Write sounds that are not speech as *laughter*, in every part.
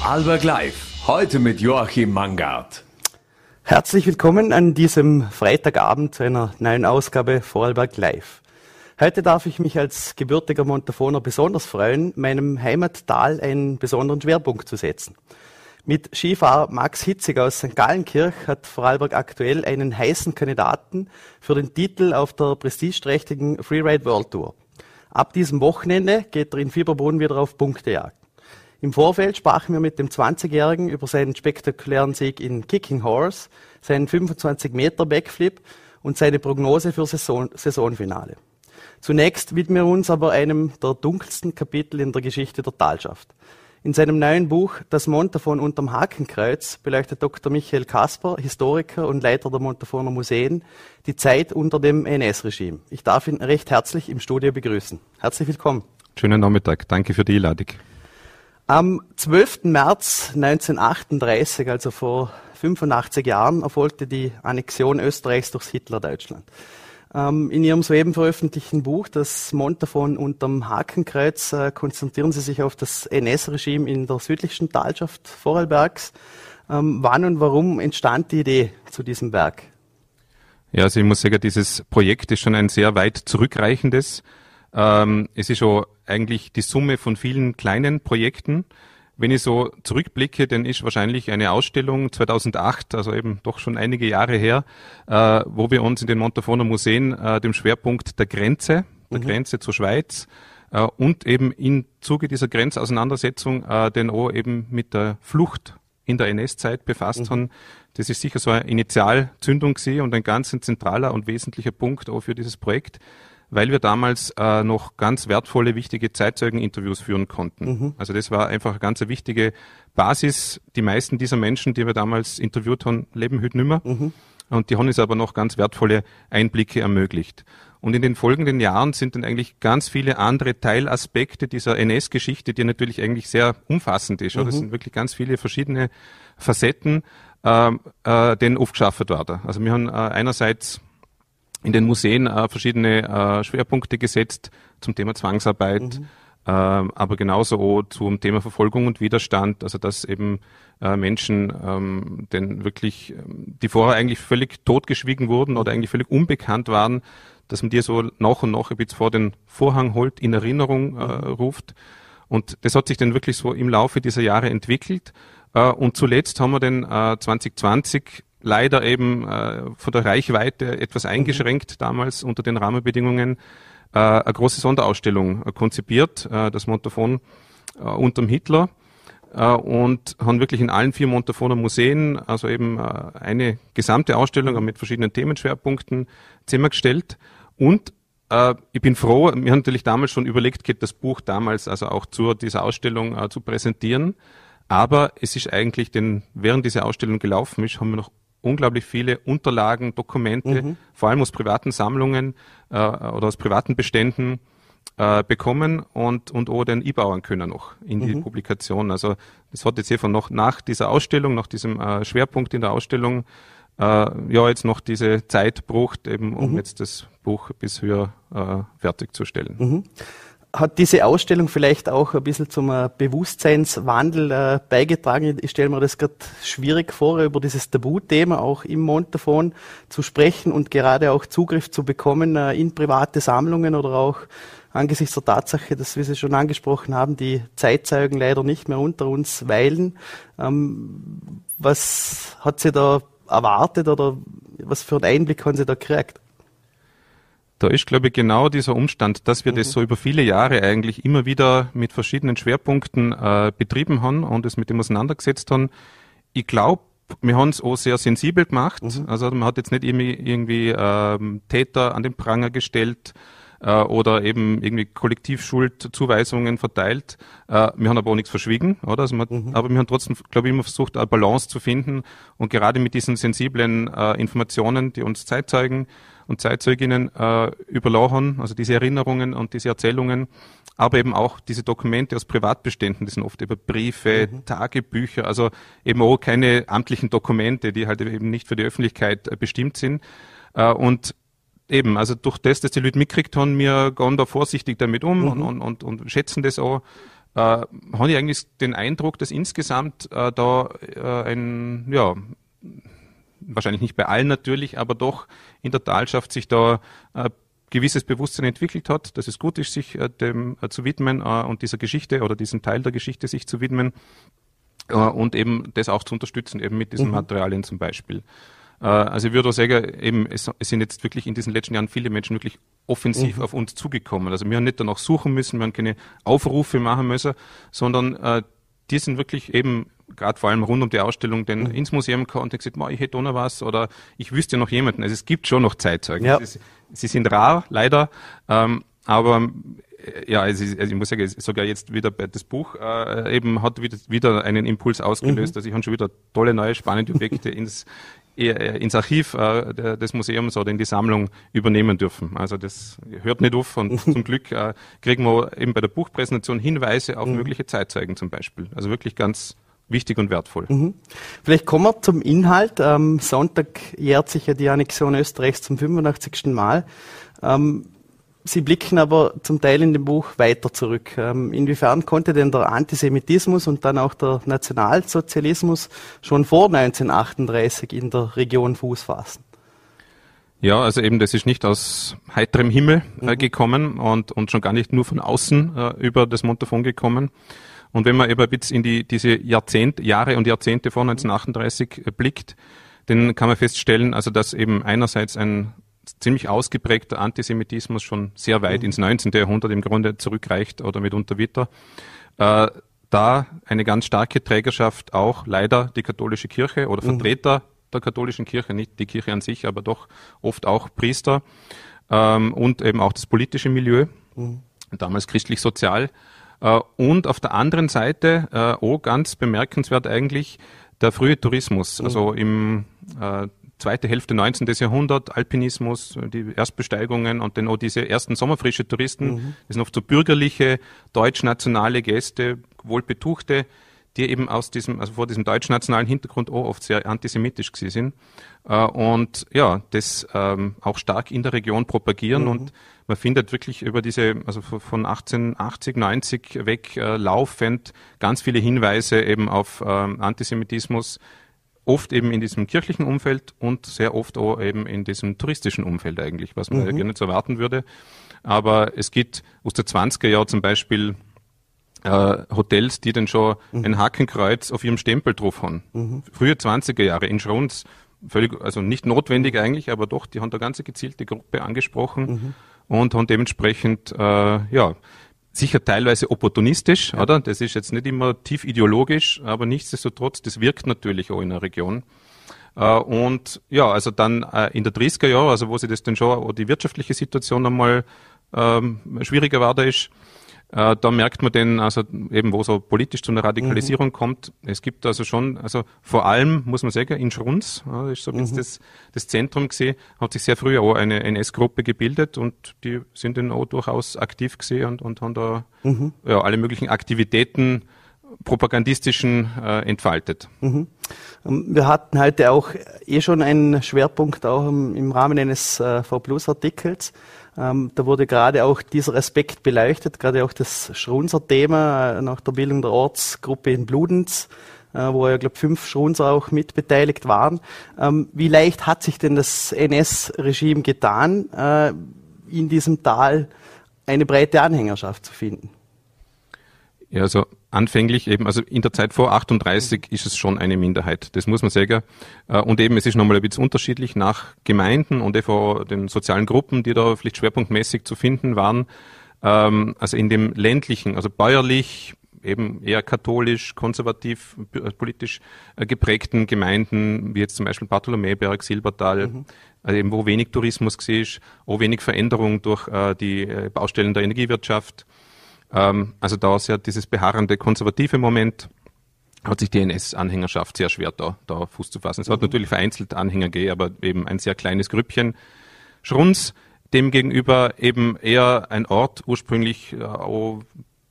Vorarlberg Live. Heute mit Joachim Mangard. Herzlich willkommen an diesem Freitagabend zu einer neuen Ausgabe Vorarlberg Live. Heute darf ich mich als gebürtiger Montafoner besonders freuen, meinem Heimattal einen besonderen Schwerpunkt zu setzen. Mit Skifahrer Max Hitzig aus St. Gallenkirch hat Vorarlberg aktuell einen heißen Kandidaten für den Titel auf der prestigeträchtigen Freeride World Tour. Ab diesem Wochenende geht er in Fieberbrunn wieder auf Punktejagd. Im Vorfeld sprachen wir mit dem 20-Jährigen über seinen spektakulären Sieg in Kicking Horse, seinen 25 Meter Backflip und seine Prognose für Saison Saisonfinale. Zunächst widmen wir uns aber einem der dunkelsten Kapitel in der Geschichte der Talschaft. In seinem neuen Buch Das Montafon unterm Hakenkreuz beleuchtet Dr. Michael Kasper, Historiker und Leiter der Montafoner Museen, die Zeit unter dem NS-Regime. Ich darf ihn recht herzlich im Studio begrüßen. Herzlich willkommen. Schönen Nachmittag. Danke für die Einladung. Am 12. März 1938, also vor 85 Jahren, erfolgte die Annexion Österreichs durchs Hitlerdeutschland. Ähm, in Ihrem soeben veröffentlichten Buch, das Montafon unterm Hakenkreuz, äh, konzentrieren Sie sich auf das NS-Regime in der südlichsten Talschaft Vorarlbergs. Ähm, wann und warum entstand die Idee zu diesem Werk? Ja, also ich muss sagen, dieses Projekt ist schon ein sehr weit zurückreichendes. Ähm, es ist schon eigentlich die Summe von vielen kleinen Projekten. Wenn ich so zurückblicke, dann ist wahrscheinlich eine Ausstellung 2008, also eben doch schon einige Jahre her, äh, wo wir uns in den Montafoner Museen äh, dem Schwerpunkt der Grenze, der mhm. Grenze zur Schweiz äh, und eben im Zuge dieser Grenzauseinandersetzung äh, den auch eben mit der Flucht in der NS-Zeit befasst mhm. haben. Das ist sicher so eine Initialzündung gewesen und ein ganz zentraler und wesentlicher Punkt auch für dieses Projekt weil wir damals äh, noch ganz wertvolle, wichtige Zeitzeugeninterviews führen konnten. Mhm. Also das war einfach eine ganz wichtige Basis. Die meisten dieser Menschen, die wir damals interviewt haben, leben heute nimmer. Mhm. Und die haben uns aber noch ganz wertvolle Einblicke ermöglicht. Und in den folgenden Jahren sind dann eigentlich ganz viele andere Teilaspekte dieser NS-Geschichte, die natürlich eigentlich sehr umfassend ist. Mhm. Das sind wirklich ganz viele verschiedene Facetten, äh, äh, denen aufgeschafft worden. Also wir haben äh, einerseits in den Museen äh, verschiedene äh, Schwerpunkte gesetzt zum Thema Zwangsarbeit, mhm. äh, aber genauso auch zum Thema Verfolgung und Widerstand, also dass eben äh, Menschen, ähm, denn wirklich, ähm, die vorher eigentlich völlig totgeschwiegen wurden oder eigentlich völlig unbekannt waren, dass man die so nach und nach ein bisschen vor den Vorhang holt, in Erinnerung äh, mhm. ruft. Und das hat sich dann wirklich so im Laufe dieser Jahre entwickelt. Äh, und zuletzt haben wir dann äh, 2020 leider eben äh, von der Reichweite etwas eingeschränkt damals unter den Rahmenbedingungen äh, eine große Sonderausstellung äh, konzipiert, äh, das Montafon äh, unterm Hitler äh, und haben wirklich in allen vier Montafoner Museen, also eben äh, eine gesamte Ausstellung mit verschiedenen Themenschwerpunkten zusammengestellt und äh, ich bin froh, wir haben natürlich damals schon überlegt, das Buch damals also auch zu dieser Ausstellung äh, zu präsentieren. Aber es ist eigentlich, denn während diese Ausstellung gelaufen ist, haben wir noch unglaublich viele Unterlagen, Dokumente, mhm. vor allem aus privaten Sammlungen äh, oder aus privaten Beständen äh, bekommen und, und auch den e-bauern können noch in mhm. die Publikation. Also das hat jetzt einfach noch nach dieser Ausstellung, nach diesem äh, Schwerpunkt in der Ausstellung, äh, ja jetzt noch diese Zeit braucht, eben um mhm. jetzt das Buch bis höher äh, fertigzustellen. Hat diese Ausstellung vielleicht auch ein bisschen zum äh, Bewusstseinswandel äh, beigetragen? Ich stelle mir das gerade schwierig vor, über dieses Tabuthema auch im Montafon zu sprechen und gerade auch Zugriff zu bekommen äh, in private Sammlungen oder auch angesichts der Tatsache, dass wir sie schon angesprochen haben, die Zeitzeugen leider nicht mehr unter uns weilen. Ähm, was hat sie da erwartet oder was für einen Einblick haben Sie da gekriegt? Da ist, glaube ich, genau dieser Umstand, dass wir mhm. das so über viele Jahre eigentlich immer wieder mit verschiedenen Schwerpunkten äh, betrieben haben und es mit dem auseinandergesetzt haben. Ich glaube, wir haben es auch sehr sensibel gemacht. Mhm. Also man hat jetzt nicht irgendwie, irgendwie ähm, Täter an den Pranger gestellt äh, oder eben irgendwie Kollektivschuldzuweisungen verteilt. Äh, wir haben aber auch nichts verschwiegen, oder? Also man, mhm. Aber wir haben trotzdem, glaube ich, immer versucht, eine Balance zu finden und gerade mit diesen sensiblen äh, Informationen, die uns Zeitzeugen und Zeitzeuginnen äh, überlachen, also diese Erinnerungen und diese Erzählungen, aber eben auch diese Dokumente aus Privatbeständen, die sind oft über Briefe, mhm. Tagebücher, also eben auch keine amtlichen Dokumente, die halt eben nicht für die Öffentlichkeit äh, bestimmt sind. Äh, und eben, also durch das, dass die Leute mitkriegt haben, wir gehen da vorsichtig damit um mhm. und, und, und, und schätzen das auch. äh, habe ich eigentlich den Eindruck, dass insgesamt äh, da äh, ein, ja, wahrscheinlich nicht bei allen natürlich, aber doch in der Talschaft sich da äh, gewisses Bewusstsein entwickelt hat, dass es gut ist, sich äh, dem äh, zu widmen äh, und dieser Geschichte oder diesem Teil der Geschichte sich zu widmen äh, und eben das auch zu unterstützen, eben mit diesen mhm. Materialien zum Beispiel. Äh, also ich würde auch sagen, eben, es, es, sind jetzt wirklich in diesen letzten Jahren viele Menschen wirklich offensiv mhm. auf uns zugekommen. Also wir haben nicht danach suchen müssen, wir haben keine Aufrufe machen müssen, sondern äh, die sind wirklich eben gerade vor allem rund um die Ausstellung denn mhm. ins Museum gekommen und gesagt, ich hätte auch noch was oder ich wüsste noch jemanden. Also es gibt schon noch Zeitzeugen. Ja. Ist, sie sind rar, leider, ähm, aber ja, also ich, muss sagen, sogar jetzt wieder das Buch äh, eben hat wieder, wieder einen Impuls ausgelöst. Mhm. Also ich habe schon wieder tolle neue spannende Objekte *laughs* ins äh, ins Archiv äh, des Museums oder in die Sammlung übernehmen dürfen. Also das hört nicht auf und zum Glück äh, kriegen wir eben bei der Buchpräsentation Hinweise auf mhm. mögliche Zeitzeugen zum Beispiel. Also wirklich ganz wichtig und wertvoll. Mhm. Vielleicht kommen wir zum Inhalt. Am Sonntag jährt sich ja die Annexion Österreichs zum 85. Mal. Ähm, Sie blicken aber zum Teil in dem Buch weiter zurück. Ähm, inwiefern konnte denn der Antisemitismus und dann auch der Nationalsozialismus schon vor 1938 in der Region Fuß fassen? Ja, also eben, das ist nicht aus heiterem Himmel äh, mhm. gekommen und, und schon gar nicht nur von außen äh, über das Montafon gekommen. Und wenn man eben jetzt in die, diese Jahrzehnt, Jahre und Jahrzehnte vor 1938 äh, blickt, dann kann man feststellen, also dass eben einerseits ein ziemlich ausgeprägter Antisemitismus schon sehr weit mhm. ins 19. Jahrhundert im Grunde zurückreicht oder mitunter weiter. Äh, da eine ganz starke Trägerschaft auch leider die katholische Kirche oder mhm. Vertreter mhm. der katholischen Kirche, nicht die Kirche an sich, aber doch oft auch Priester ähm, und eben auch das politische Milieu, mhm. damals christlich-sozial. Äh, und auf der anderen Seite, auch ganz bemerkenswert eigentlich, der frühe Tourismus, mhm. also im äh, zweite Hälfte 19. Jahrhundert, Alpinismus, die Erstbesteigungen und dann auch diese ersten sommerfrische Touristen, mhm. das sind oft so bürgerliche, deutschnationale Gäste, wohlbetuchte, die eben aus diesem, also vor diesem deutschnationalen Hintergrund auch oft sehr antisemitisch gewesen sind. Und ja, das ähm, auch stark in der Region propagieren mhm. und man findet wirklich über diese, also von 1880, 90 weg äh, laufend ganz viele Hinweise eben auf ähm, Antisemitismus, oft eben in diesem kirchlichen Umfeld und sehr oft auch eben in diesem touristischen Umfeld eigentlich, was man mhm. ja gerne so erwarten würde. Aber es gibt aus der 20er Jahr zum Beispiel äh, Hotels, die dann schon mhm. ein Hakenkreuz auf ihrem Stempel drauf haben. Mhm. Frühe 20er Jahre in Schrunz, völlig, also nicht notwendig eigentlich, aber doch, die haben da ganze gezielte Gruppe angesprochen mhm. und haben dementsprechend, äh, ja, sicher teilweise opportunistisch, ja. oder? Das ist jetzt nicht immer tief ideologisch, aber nichtsdestotrotz, das wirkt natürlich auch in der Region. Äh, und ja, also dann äh, in der 30er Jahre, also wo sich das dann schon, die wirtschaftliche Situation einmal ähm, schwieriger war, da ist, äh, da merkt man denn, also eben, wo so politisch zu einer Radikalisierung mhm. kommt. Es gibt also schon, also vor allem, muss man sagen, in Schrunz, ja, ist so mhm. das, das Zentrum gesehen, hat sich sehr früh auch eine NS-Gruppe gebildet und die sind dann auch durchaus aktiv gesehen und, und haben da mhm. ja, alle möglichen Aktivitäten propagandistischen äh, entfaltet. Mhm. Ähm, wir hatten heute auch eh schon einen Schwerpunkt auch im, im Rahmen eines äh, V-Plus-Artikels. Ähm, da wurde gerade auch dieser Aspekt beleuchtet, gerade auch das Schrunzer-Thema äh, nach der Bildung der Ortsgruppe in Bludenz, äh, wo ja, glaube fünf Schrunzer auch mitbeteiligt waren. Ähm, wie leicht hat sich denn das NS-Regime getan, äh, in diesem Tal eine breite Anhängerschaft zu finden? Ja, also anfänglich eben, also in der Zeit vor 38 ist es schon eine Minderheit. Das muss man sagen. Äh, und eben, es ist nochmal ein bisschen unterschiedlich nach Gemeinden und vor den sozialen Gruppen, die da vielleicht schwerpunktmäßig zu finden waren. Ähm, also in dem ländlichen, also bäuerlich, eben eher katholisch, konservativ, äh, politisch äh, geprägten Gemeinden, wie jetzt zum Beispiel Bartholomäberg, Silbertal, mhm. also eben wo wenig Tourismus ist, wo wenig Veränderung durch die Baustellen der Energiewirtschaft, ähm, also da ist ja dieses beharrende konservative Moment, hat sich die NS-Anhängerschaft sehr schwer da, da Fuß zu fassen. Es mhm. hat natürlich vereinzelt Anhänger gegeben, aber eben ein sehr kleines Grüppchen. Schrunz demgegenüber eben eher ein Ort ursprünglich äh, auch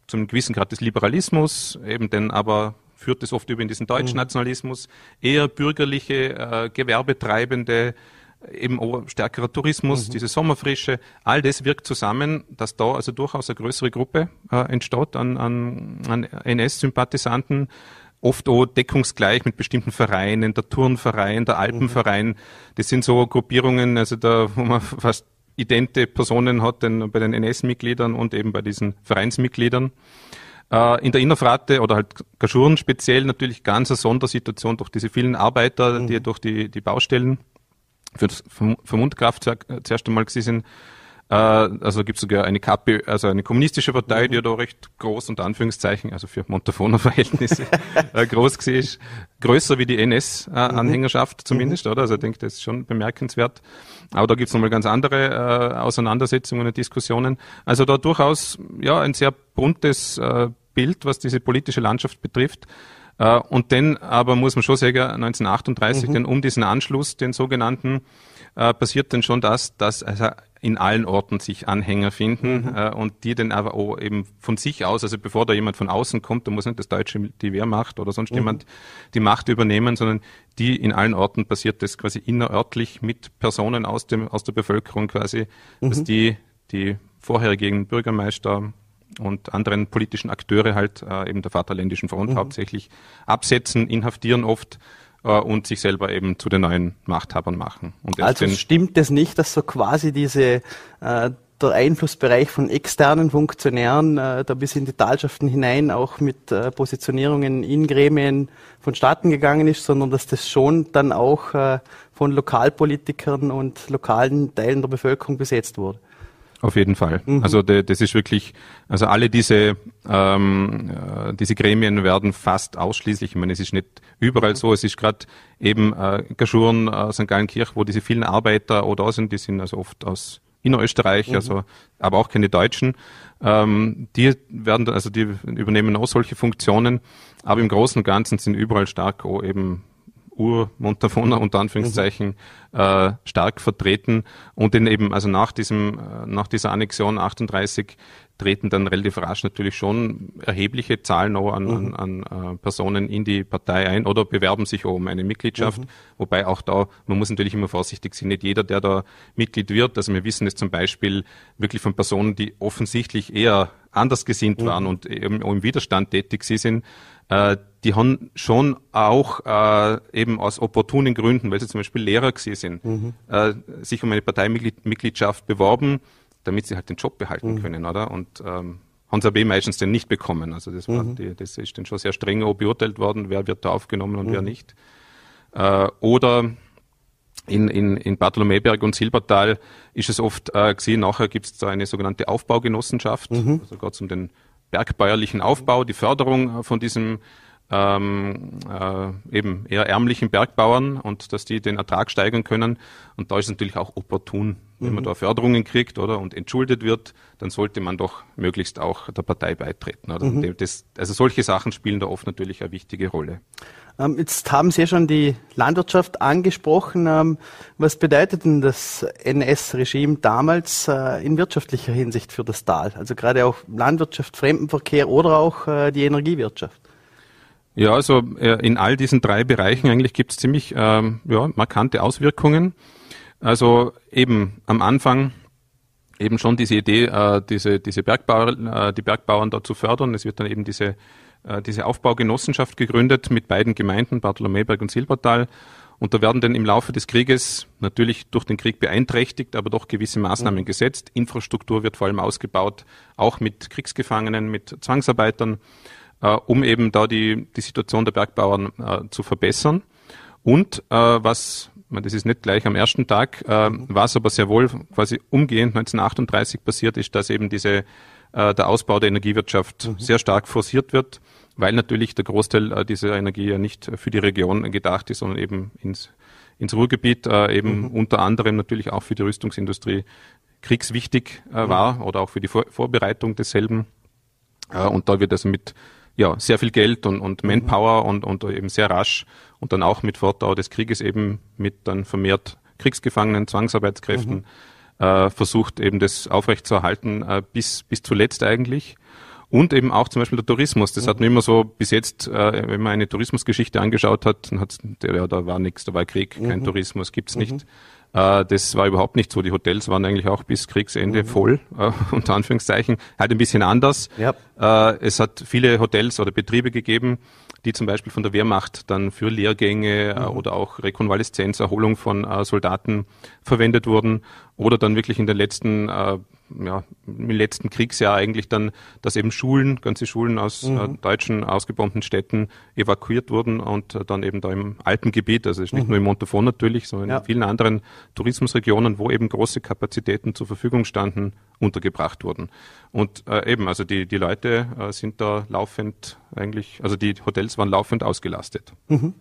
zum gewissen Grad des Liberalismus, eben denn aber führt es oft über in diesen deutschen mhm. Nationalismus, eher bürgerliche, äh, Gewerbetreibende, eben stärkerer Tourismus, mhm. diese Sommerfrische, all das wirkt zusammen, dass da also durchaus eine größere Gruppe äh, entsteht an, an, an NS-Sympathisanten, oft auch deckungsgleich mit bestimmten Vereinen, der Turnverein, der Alpenverein. Mhm. Das sind so Gruppierungen, also da, wo man *laughs* fast idente Personen hat, denn bei den NS-Mitgliedern und eben bei diesen Vereinsmitgliedern. Äh, in der Innerfrate oder halt Gaschuren speziell natürlich ganz eine Sondersituation durch diese vielen Arbeiter, mhm. die durch die, die Baustellen für das Vermundkraftwerk zuerst einmal gewesen sind. Äh, also gibt es sogar eine KP, also eine kommunistische Partei, mhm. die ja da recht groß, unter Anführungszeichen, also für Montafoner Verhältnisse *laughs* äh, groß gesehen ist. Größer wie die NS-Anhängerschaft mhm. zumindest, mhm. oder? Also ich denke, das ist schon bemerkenswert. Aber da gibt es nochmal ganz andere äh, Auseinandersetzungen und Diskussionen. Also da durchaus ja ein sehr buntes äh, Bild, was diese politische Landschaft betrifft. Äh, und dann aber muss man schon sagen, 1938, mhm. denn um diesen Anschluss, den sogenannten, äh, passiert dann schon das, dass also in allen Orten sich Anhänger finden mhm. äh, und die dann aber auch eben von sich aus, also bevor da jemand von außen kommt, da muss nicht das Deutsche die Wehrmacht oder sonst mhm. jemand die Macht übernehmen, sondern die in allen Orten passiert das quasi innerörtlich mit Personen aus dem aus der Bevölkerung quasi, mhm. dass die die vorherigen Bürgermeister und anderen politischen Akteure halt äh, eben der Vaterländischen Front mhm. hauptsächlich absetzen, inhaftieren oft äh, und sich selber eben zu den neuen Machthabern machen. also stimmt es nicht, dass so quasi diese äh, der Einflussbereich von externen Funktionären äh, da bis in die Talschaften hinein auch mit äh, Positionierungen in Gremien vonstatten gegangen ist, sondern dass das schon dann auch äh, von Lokalpolitikern und lokalen Teilen der Bevölkerung besetzt wurde. Auf jeden Fall. Mhm. Also de, das ist wirklich, also alle diese ähm, äh, diese Gremien werden fast ausschließlich, ich meine, es ist nicht überall so, es ist gerade eben äh, Gaschuren, äh, St. Gallenkirch, wo diese vielen Arbeiter oder da sind, die sind also oft aus Innerösterreich, mhm. also aber auch keine Deutschen. Ähm, die werden, also die übernehmen auch solche Funktionen, aber im Großen und Ganzen sind überall stark auch eben Ur-Montafoner unter Anführungszeichen mhm. äh, stark vertreten und den eben, also nach diesem, äh, nach dieser Annexion 38 treten dann relativ rasch natürlich schon erhebliche Zahlen auch an, mhm. an, an äh, Personen in die Partei ein oder bewerben sich auch um eine Mitgliedschaft. Mhm. Wobei auch da, man muss natürlich immer vorsichtig sein, nicht jeder, der da Mitglied wird, also wir wissen es zum Beispiel wirklich von Personen, die offensichtlich eher anders gesinnt mhm. waren und eben auch im Widerstand tätig sind, äh, die haben schon auch äh, eben aus opportunen Gründen, weil sie zum Beispiel Lehrer gewesen sind, mhm. äh, sich um eine Parteimitgliedschaft beworben, damit sie halt den Job behalten mhm. können, oder? Und ähm, haben sie aber eh meistens den nicht bekommen. Also das, war mhm. die, das ist dann schon sehr streng beurteilt worden, wer wird da aufgenommen und wer mhm. nicht. Äh, oder in, in, in Bartholomäberg und Silbertal ist es oft äh, gesehen, nachher gibt es da eine sogenannte Aufbaugenossenschaft, mhm. also es um den bergbäuerlichen Aufbau, die Förderung von diesem ähm, äh, eben eher ärmlichen Bergbauern und dass die den Ertrag steigern können. Und da ist natürlich auch opportun, wenn mhm. man da Förderungen kriegt oder und entschuldet wird, dann sollte man doch möglichst auch der Partei beitreten. Mhm. Das, also solche Sachen spielen da oft natürlich eine wichtige Rolle. Ähm, jetzt haben Sie ja schon die Landwirtschaft angesprochen. Ähm, was bedeutet denn das NS-Regime damals äh, in wirtschaftlicher Hinsicht für das Tal? Also gerade auch Landwirtschaft, Fremdenverkehr oder auch äh, die Energiewirtschaft? Ja, also äh, in all diesen drei Bereichen eigentlich gibt es ziemlich ähm, ja, markante Auswirkungen. Also eben am Anfang eben schon diese Idee, äh, diese, diese Bergbauer, äh, die Bergbauern da zu fördern. Es wird dann eben diese äh, diese Aufbaugenossenschaft gegründet mit beiden Gemeinden, Bartholomäberg und Silbertal. Und da werden dann im Laufe des Krieges natürlich durch den Krieg beeinträchtigt, aber doch gewisse Maßnahmen mhm. gesetzt. Infrastruktur wird vor allem ausgebaut, auch mit Kriegsgefangenen, mit Zwangsarbeitern, äh, um eben da die, die Situation der Bergbauern äh, zu verbessern. Und äh, was, das ist nicht gleich am ersten Tag, äh, was aber sehr wohl quasi umgehend 1938 passiert ist, dass eben diese äh, der Ausbau der Energiewirtschaft mhm. sehr stark forciert wird, weil natürlich der Großteil äh, dieser Energie ja nicht für die Region gedacht ist, sondern eben ins, ins Ruhrgebiet, äh, eben mhm. unter anderem natürlich auch für die Rüstungsindustrie kriegswichtig äh, mhm. war oder auch für die Vor Vorbereitung desselben. Äh, und da wird also mit ja, sehr viel Geld und, und mhm. Manpower und, und eben sehr rasch und dann auch mit Fortdauer des Krieges eben mit dann vermehrt Kriegsgefangenen, Zwangsarbeitskräften mhm äh, versucht eben das aufrechtzuerhalten äh, bis, bis zuletzt eigentlich. Und eben auch zum Beispiel der Tourismus. Das mhm. hat man immer so bis jetzt, äh, wenn man eine Tourismusgeschichte angeschaut hat, dann hat's, ja, da war nichts, da war Krieg, kein mhm. Tourismus, gibt's nicht. Äh, das war überhaupt nicht so. Die Hotels waren eigentlich auch bis Kriegsende mhm. voll, äh, *laughs* unter Anführungszeichen. Halt ein bisschen anders. Ja. Äh, es hat viele Hotels oder Betriebe gegeben, die zum Beispiel von der Wehrmacht dann für Lehrgänge äh, mhm. oder auch Rekonvaleszenz, Erholung von äh, Soldaten verwendet wurden oder dann wirklich in den letzten äh, ja, im letzten Kriegsjahr eigentlich dann, dass eben Schulen, ganze Schulen aus mhm. äh, deutschen ausgebombten Städten evakuiert wurden und äh, dann eben da im Alpengebiet, also nicht mhm. nur im Montafon natürlich, sondern ja. in vielen anderen Tourismusregionen, wo eben große Kapazitäten zur Verfügung standen, untergebracht wurden. Und äh, eben, also die, die Leute äh, sind da laufend eigentlich, also die Hotels waren laufend ausgelastet. Mhm.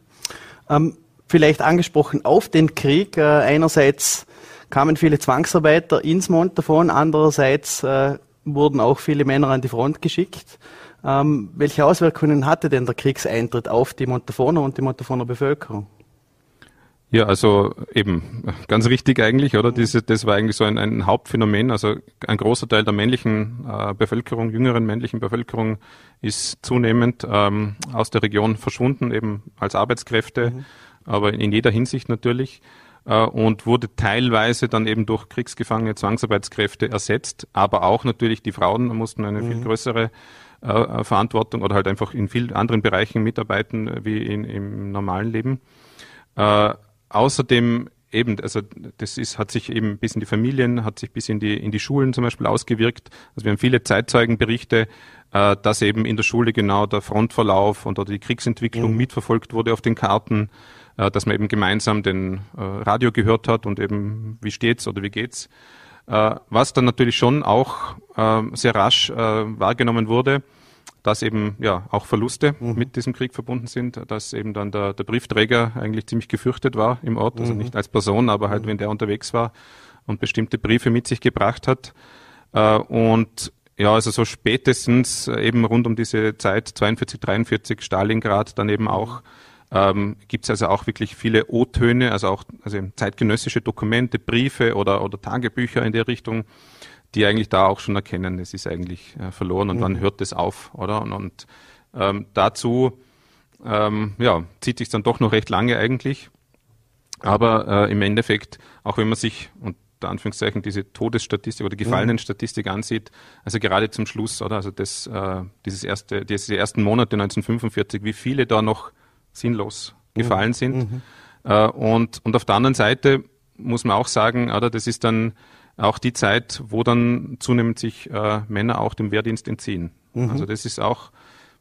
Ähm, vielleicht angesprochen auf den Krieg, äh, einerseits kamen viele Zwangsarbeiter ins Montafon, andererseits äh, wurden auch viele Männer an die Front geschickt. Ähm, welche Auswirkungen hatte denn der Kriegseintritt auf die Montafoner und die Montafoner Bevölkerung? Ja, also eben ganz richtig eigentlich, oder? Diese, das war eigentlich so ein, ein Hauptphänomen. Also ein großer Teil der männlichen äh, Bevölkerung, jüngeren männlichen Bevölkerung, ist zunehmend ähm, aus der Region verschwunden, eben als Arbeitskräfte, mhm. aber in jeder Hinsicht natürlich. Äh, und wurde teilweise dann eben durch Kriegsgefangene, Zwangsarbeitskräfte ersetzt, aber auch natürlich die Frauen mussten eine mhm. viel größere äh, Verantwortung oder halt einfach in vielen anderen Bereichen mitarbeiten wie in, im normalen Leben. Äh, außerdem eben, also das ist, hat sich eben bis in die Familien, hat sich bis in die, in die Schulen zum Beispiel ausgewirkt. Also wir haben viele Zeitzeugenberichte, äh, dass eben in der Schule genau der Frontverlauf und oder die Kriegsentwicklung mhm. mitverfolgt wurde auf den Karten. Äh, dass man eben gemeinsam den äh, Radio gehört hat und eben wie steht's oder wie geht's. Äh, was dann natürlich schon auch sehr rasch wahrgenommen wurde, dass eben ja auch Verluste mhm. mit diesem Krieg verbunden sind, dass eben dann der, der, Briefträger eigentlich ziemlich gefürchtet war im Ort, also mhm. nicht als Person, aber halt, mhm. wenn der unterwegs war und bestimmte Briefe mit sich gebracht hat. und ja, also so spätestens eben rund um diese Zeit 42, 43 Stalingrad dann eben auch ähm, gibt es also auch wirklich viele O-Töne, also auch also zeitgenössische Dokumente, Briefe oder, oder Tagebücher in der Richtung, die eigentlich da auch schon erkennen, es ist eigentlich äh, verloren und mhm. wann hört es auf, oder? Und, und ähm, dazu ähm, ja, zieht sich dann doch noch recht lange eigentlich. Aber äh, im Endeffekt, auch wenn man sich unter Anführungszeichen diese Todesstatistik oder Gefallenenstatistik mhm. ansieht, also gerade zum Schluss, oder? Also das, äh, dieses erste, diese ersten Monate 1945, wie viele da noch sinnlos gefallen mhm. sind. Mhm. Äh, und, und auf der anderen Seite muss man auch sagen, oder, das ist dann auch die Zeit, wo dann zunehmend sich äh, Männer auch dem Wehrdienst entziehen. Mhm. Also das ist auch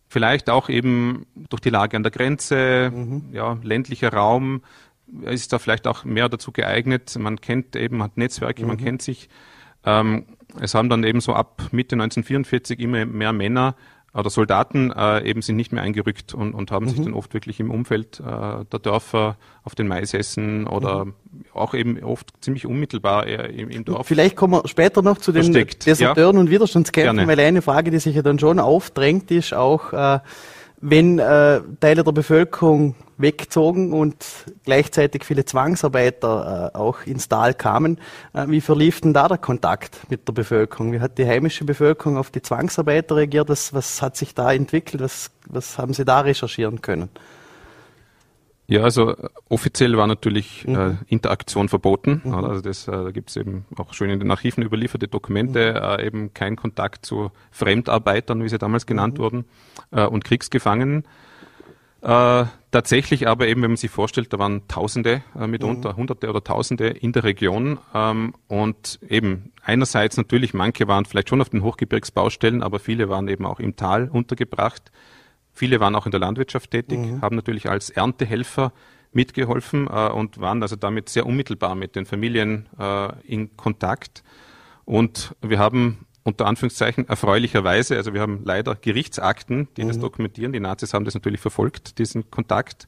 vielleicht auch eben durch die Lage an der Grenze, mhm. ja, ländlicher Raum, ist da vielleicht auch mehr dazu geeignet. Man kennt eben, hat Netzwerke, man mhm. kennt sich. Ähm, es haben dann eben so ab Mitte 1944 immer mehr Männer oder Soldaten äh, eben sind nicht mehr eingerückt und, und haben mhm. sich dann oft wirklich im Umfeld äh, der Dörfer auf den Maisessen oder mhm. auch eben oft ziemlich unmittelbar äh, im, im, Dorf. Vielleicht kommen wir später noch zu den versteckt. Deserteuren ja. und Widerstandskämpfen, Gerne. weil eine Frage, die sich ja dann schon aufdrängt, ist auch, äh, wenn äh, Teile der Bevölkerung wegzogen und gleichzeitig viele Zwangsarbeiter äh, auch ins Tal kamen. Äh, wie verlief denn da der Kontakt mit der Bevölkerung? Wie hat die heimische Bevölkerung auf die Zwangsarbeiter reagiert? Was, was hat sich da entwickelt? Was, was haben Sie da recherchieren können? Ja, also äh, offiziell war natürlich mhm. äh, Interaktion verboten. Mhm. Also das, äh, da gibt es eben auch schön in den Archiven überlieferte Dokumente, mhm. äh, eben kein Kontakt zu Fremdarbeitern, wie sie damals genannt mhm. wurden, äh, und Kriegsgefangenen. Äh, tatsächlich aber eben, wenn man sich vorstellt, da waren Tausende mitunter, mhm. Hunderte oder Tausende in der Region ähm, und eben einerseits natürlich, manche waren vielleicht schon auf den Hochgebirgsbaustellen, aber viele waren eben auch im Tal untergebracht. Viele waren auch in der Landwirtschaft tätig, mhm. haben natürlich als Erntehelfer mitgeholfen äh, und waren also damit sehr unmittelbar mit den Familien äh, in Kontakt. Und wir haben unter Anführungszeichen erfreulicherweise, also wir haben leider Gerichtsakten, die mhm. das dokumentieren. Die Nazis haben das natürlich verfolgt, diesen Kontakt,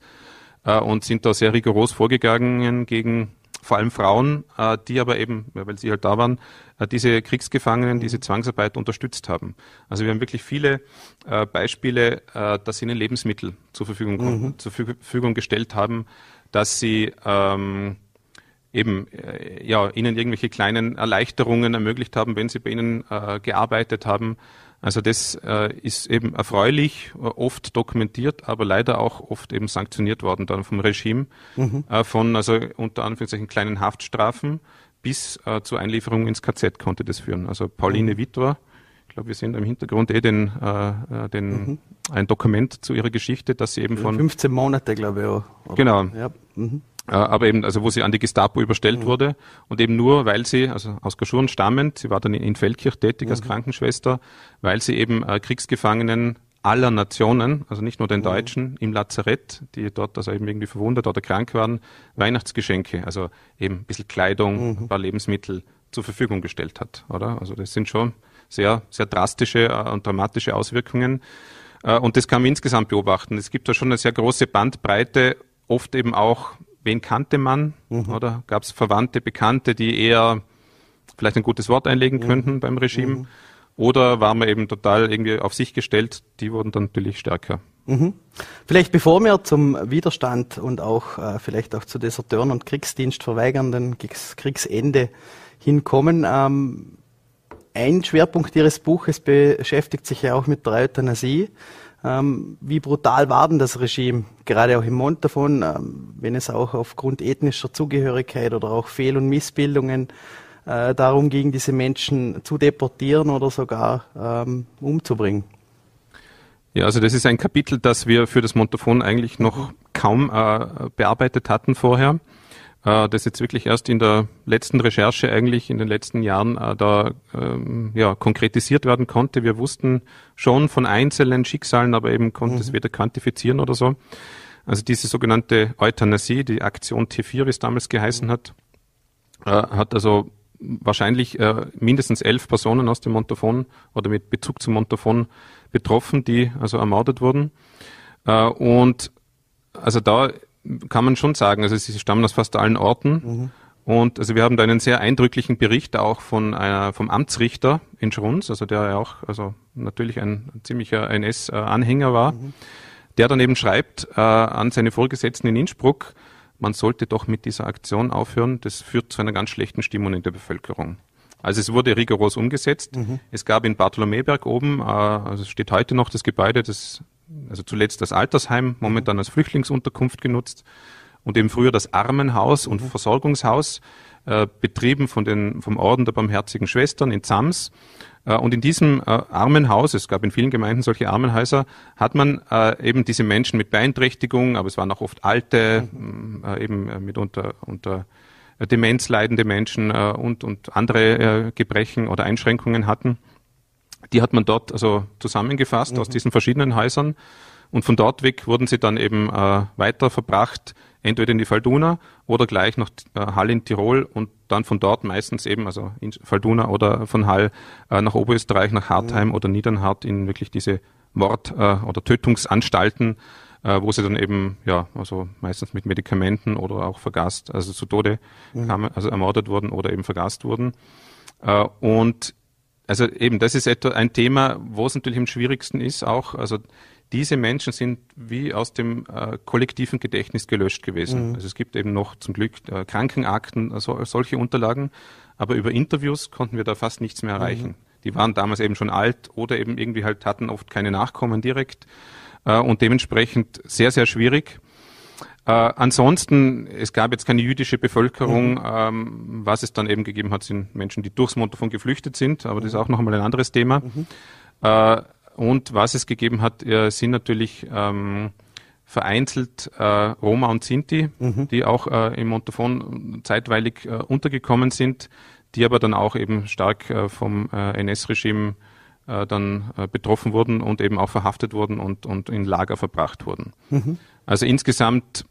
äh, und sind da sehr rigoros vorgegangen gegen vor allem Frauen, äh, die aber eben, weil sie halt da waren, äh, diese Kriegsgefangenen, diese Zwangsarbeit unterstützt haben. Also wir haben wirklich viele äh, Beispiele, dass sie ihnen Lebensmittel zur Verfügung, mhm. zur Verfügung gestellt haben, dass sie ähm, eben ja, ihnen irgendwelche kleinen Erleichterungen ermöglicht haben, wenn sie bei ihnen äh, gearbeitet haben. Also das äh, ist eben erfreulich, äh, oft dokumentiert, aber leider auch oft eben sanktioniert worden dann vom Regime, mhm. äh, von also unter Anführungszeichen kleinen Haftstrafen bis äh, zur Einlieferung ins KZ konnte das führen. Also Pauline mhm. Witwer, ich glaube, wir sehen im Hintergrund eh den, äh, äh, den mhm. ein Dokument zu ihrer Geschichte, dass sie eben von 15 Monate, glaube ich. Auch. Genau. Ja. Mhm. Äh, aber eben, also wo sie an die Gestapo überstellt mhm. wurde und eben nur, weil sie, also aus Gaschuren stammend, sie war dann in Feldkirch tätig mhm. als Krankenschwester, weil sie eben äh, Kriegsgefangenen aller Nationen, also nicht nur den mhm. Deutschen, im Lazarett, die dort also eben irgendwie verwundet oder krank waren, Weihnachtsgeschenke, also eben ein bisschen Kleidung, mhm. ein paar Lebensmittel zur Verfügung gestellt hat, oder? Also das sind schon sehr, sehr drastische äh, und dramatische Auswirkungen. Äh, und das kann man insgesamt beobachten. Es gibt da schon eine sehr große Bandbreite, oft eben auch wen kannte man? Mhm. Oder gab es Verwandte, Bekannte, die eher vielleicht ein gutes Wort einlegen mhm. könnten beim Regime? Mhm. Oder war man eben total irgendwie auf sich gestellt? Die wurden dann natürlich stärker. Mhm. Vielleicht bevor wir zum Widerstand und auch äh, vielleicht auch zu Deserteuren und Kriegsdienstverweigernden Kriegsende hinkommen, ähm, ein Schwerpunkt Ihres Buches beschäftigt sich ja auch mit der Euthanasie. Ähm, wie brutal war denn das Regime, gerade auch im Montafon, ähm, wenn es auch aufgrund ethnischer Zugehörigkeit oder auch Fehl- und Missbildungen äh, darum ging, diese Menschen zu deportieren oder sogar ähm, umzubringen? Ja, also das ist ein Kapitel, das wir für das Montafon eigentlich noch kaum äh, bearbeitet hatten vorher das jetzt wirklich erst in der letzten Recherche eigentlich in den letzten Jahren äh, da ähm, ja, konkretisiert werden konnte. Wir wussten schon von einzelnen Schicksalen, aber eben konnte mhm. es weder quantifizieren oder so. Also diese sogenannte Euthanasie, die Aktion T4, wie es damals geheißen mhm. hat, äh, hat also wahrscheinlich äh, mindestens elf Personen aus dem Montafon oder mit Bezug zum Montafon betroffen, die also ermordet wurden. Äh, und also da kann man schon sagen. Also sie stammen aus fast allen Orten. Mhm. Und also wir haben da einen sehr eindrücklichen Bericht auch von einer, vom Amtsrichter in Schruns, also der ja auch also natürlich ein ziemlicher NS-Anhänger war, mhm. der dann eben schreibt äh, an seine Vorgesetzten in Innsbruck, man sollte doch mit dieser Aktion aufhören, das führt zu einer ganz schlechten Stimmung in der Bevölkerung. Also es wurde rigoros umgesetzt. Mhm. Es gab in Bartholomäberg oben, äh, also es steht heute noch das Gebäude des also zuletzt das Altersheim, momentan als Flüchtlingsunterkunft genutzt und eben früher das Armenhaus und mhm. Versorgungshaus, äh, betrieben von den, vom Orden der Barmherzigen Schwestern in Zams. Äh, und in diesem äh, Armenhaus, es gab in vielen Gemeinden solche Armenhäuser, hat man äh, eben diese Menschen mit Beeinträchtigung, aber es waren auch oft alte, mhm. Äh, eben mitunter unter Demenz leidende Menschen und, und andere Gebrechen oder Einschränkungen hatten die hat man dort also zusammengefasst mhm. aus diesen verschiedenen Häusern. Und von dort weg wurden sie dann eben äh, weiter verbracht, entweder in die Falduna oder gleich nach äh, Hall in Tirol und dann von dort meistens eben, also in Falduna oder von Hall äh, nach Oberösterreich, nach Hartheim mhm. oder Niedernhardt in wirklich diese Mord- äh, oder Tötungsanstalten, äh, wo sie dann eben, ja, also meistens mit Medikamenten oder auch vergast, also zu Tode mhm. kamen, also ermordet wurden oder eben vergast wurden. Äh, und also eben, das ist etwa ein Thema, wo es natürlich am schwierigsten ist, auch, also diese Menschen sind wie aus dem äh, kollektiven Gedächtnis gelöscht gewesen. Mhm. Also es gibt eben noch zum Glück äh, Krankenakten, also solche Unterlagen, aber über Interviews konnten wir da fast nichts mehr erreichen. Mhm. Die waren damals eben schon alt oder eben irgendwie halt hatten oft keine Nachkommen direkt äh, und dementsprechend sehr, sehr schwierig. Äh, ansonsten, es gab jetzt keine jüdische Bevölkerung. Mhm. Ähm, was es dann eben gegeben hat, sind Menschen, die durchs Montafon geflüchtet sind, aber das ist auch noch einmal ein anderes Thema. Mhm. Äh, und was es gegeben hat, äh, sind natürlich ähm, vereinzelt äh, Roma und Sinti, mhm. die auch äh, im Montafon zeitweilig äh, untergekommen sind, die aber dann auch eben stark äh, vom äh, NS-Regime äh, dann äh, betroffen wurden und eben auch verhaftet wurden und, und in Lager verbracht wurden. Mhm. Also insgesamt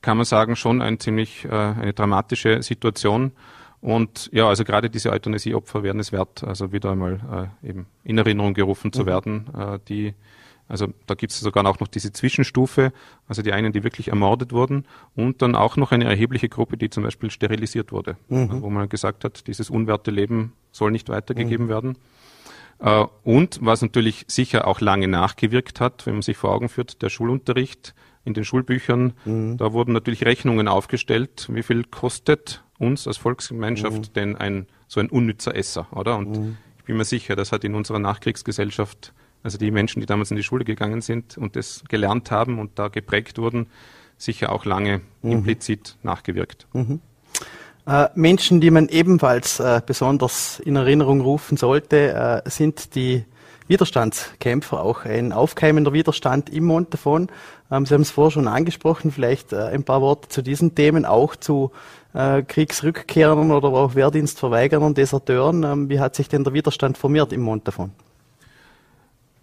kann man sagen, schon ein ziemlich äh, eine dramatische Situation. Und ja, also gerade diese Euthanasieopfer werden es wert, also wieder einmal äh, eben in Erinnerung gerufen zu mhm. werden, äh, die also da gibt es sogar auch noch diese Zwischenstufe, also die einen, die wirklich ermordet wurden und dann auch noch eine erhebliche Gruppe, die zum Beispiel sterilisiert wurde, mhm. wo man gesagt hat, dieses unwerte Leben soll nicht weitergegeben mhm. werden. Äh, und was natürlich sicher auch lange nachgewirkt hat, wenn man sich vor Augen führt, der Schulunterricht in den Schulbüchern, mhm. da wurden natürlich Rechnungen aufgestellt, wie viel kostet uns als Volksgemeinschaft mhm. denn ein so ein unnützer Esser, oder? Und mhm. ich bin mir sicher, das hat in unserer Nachkriegsgesellschaft, also die Menschen, die damals in die Schule gegangen sind und das gelernt haben und da geprägt wurden, sicher auch lange mhm. implizit nachgewirkt. Mhm. Äh, Menschen, die man ebenfalls äh, besonders in Erinnerung rufen sollte, äh, sind die Widerstandskämpfer, auch ein aufkeimender Widerstand im Montafon. Ähm, Sie haben es vorher schon angesprochen, vielleicht äh, ein paar Worte zu diesen Themen, auch zu äh, Kriegsrückkehrern oder auch Wehrdienstverweigerern, Deserteuren. Ähm, wie hat sich denn der Widerstand formiert im Montafon?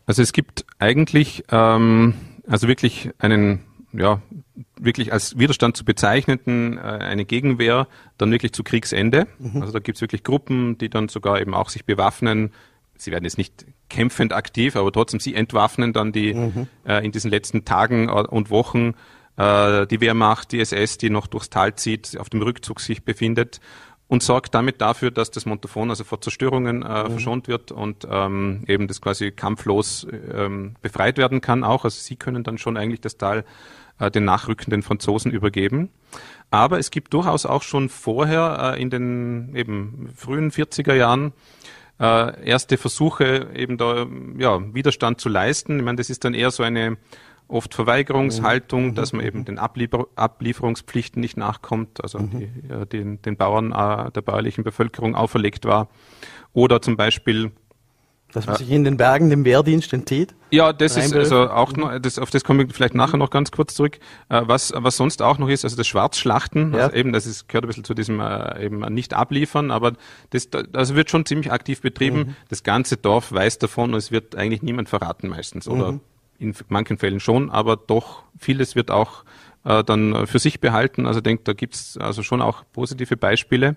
Also es gibt eigentlich ähm, also wirklich einen ja, wirklich als Widerstand zu bezeichneten, äh, eine Gegenwehr dann wirklich zu Kriegsende. Mhm. Also da gibt es wirklich Gruppen, die dann sogar eben auch sich bewaffnen, sie werden jetzt nicht kämpfend aktiv, aber trotzdem sie entwaffnen dann die mhm. äh, in diesen letzten Tagen äh, und Wochen äh, die Wehrmacht, die SS, die noch durchs Tal zieht, auf dem Rückzug sich befindet und sorgt damit dafür, dass das Montafon also vor Zerstörungen äh, mhm. verschont wird und ähm, eben das quasi kampflos ähm, befreit werden kann auch. Also sie können dann schon eigentlich das Tal äh, den nachrückenden Franzosen übergeben. Aber es gibt durchaus auch schon vorher äh, in den eben frühen 40er Jahren äh, erste Versuche, eben da ja, Widerstand zu leisten. Ich meine, das ist dann eher so eine oft Verweigerungshaltung, mhm. dass man eben den Abliefer Ablieferungspflichten nicht nachkommt, also mhm. die, äh, den, den Bauern äh, der bäuerlichen Bevölkerung auferlegt war. Oder zum Beispiel dass man sich in den Bergen dem Wehrdienst entzieht? Ja, das ist also auch noch, das, auf das komme ich vielleicht nachher noch ganz kurz zurück. Äh, was, was sonst auch noch ist, also das Schwarzschlachten, ja. also eben, das ist, gehört ein bisschen zu diesem äh, eben nicht abliefern, aber das, das wird schon ziemlich aktiv betrieben. Mhm. Das ganze Dorf weiß davon und es wird eigentlich niemand verraten meistens oder mhm. in manchen Fällen schon, aber doch vieles wird auch äh, dann für sich behalten. Also denkt, da gibt's also schon auch positive Beispiele.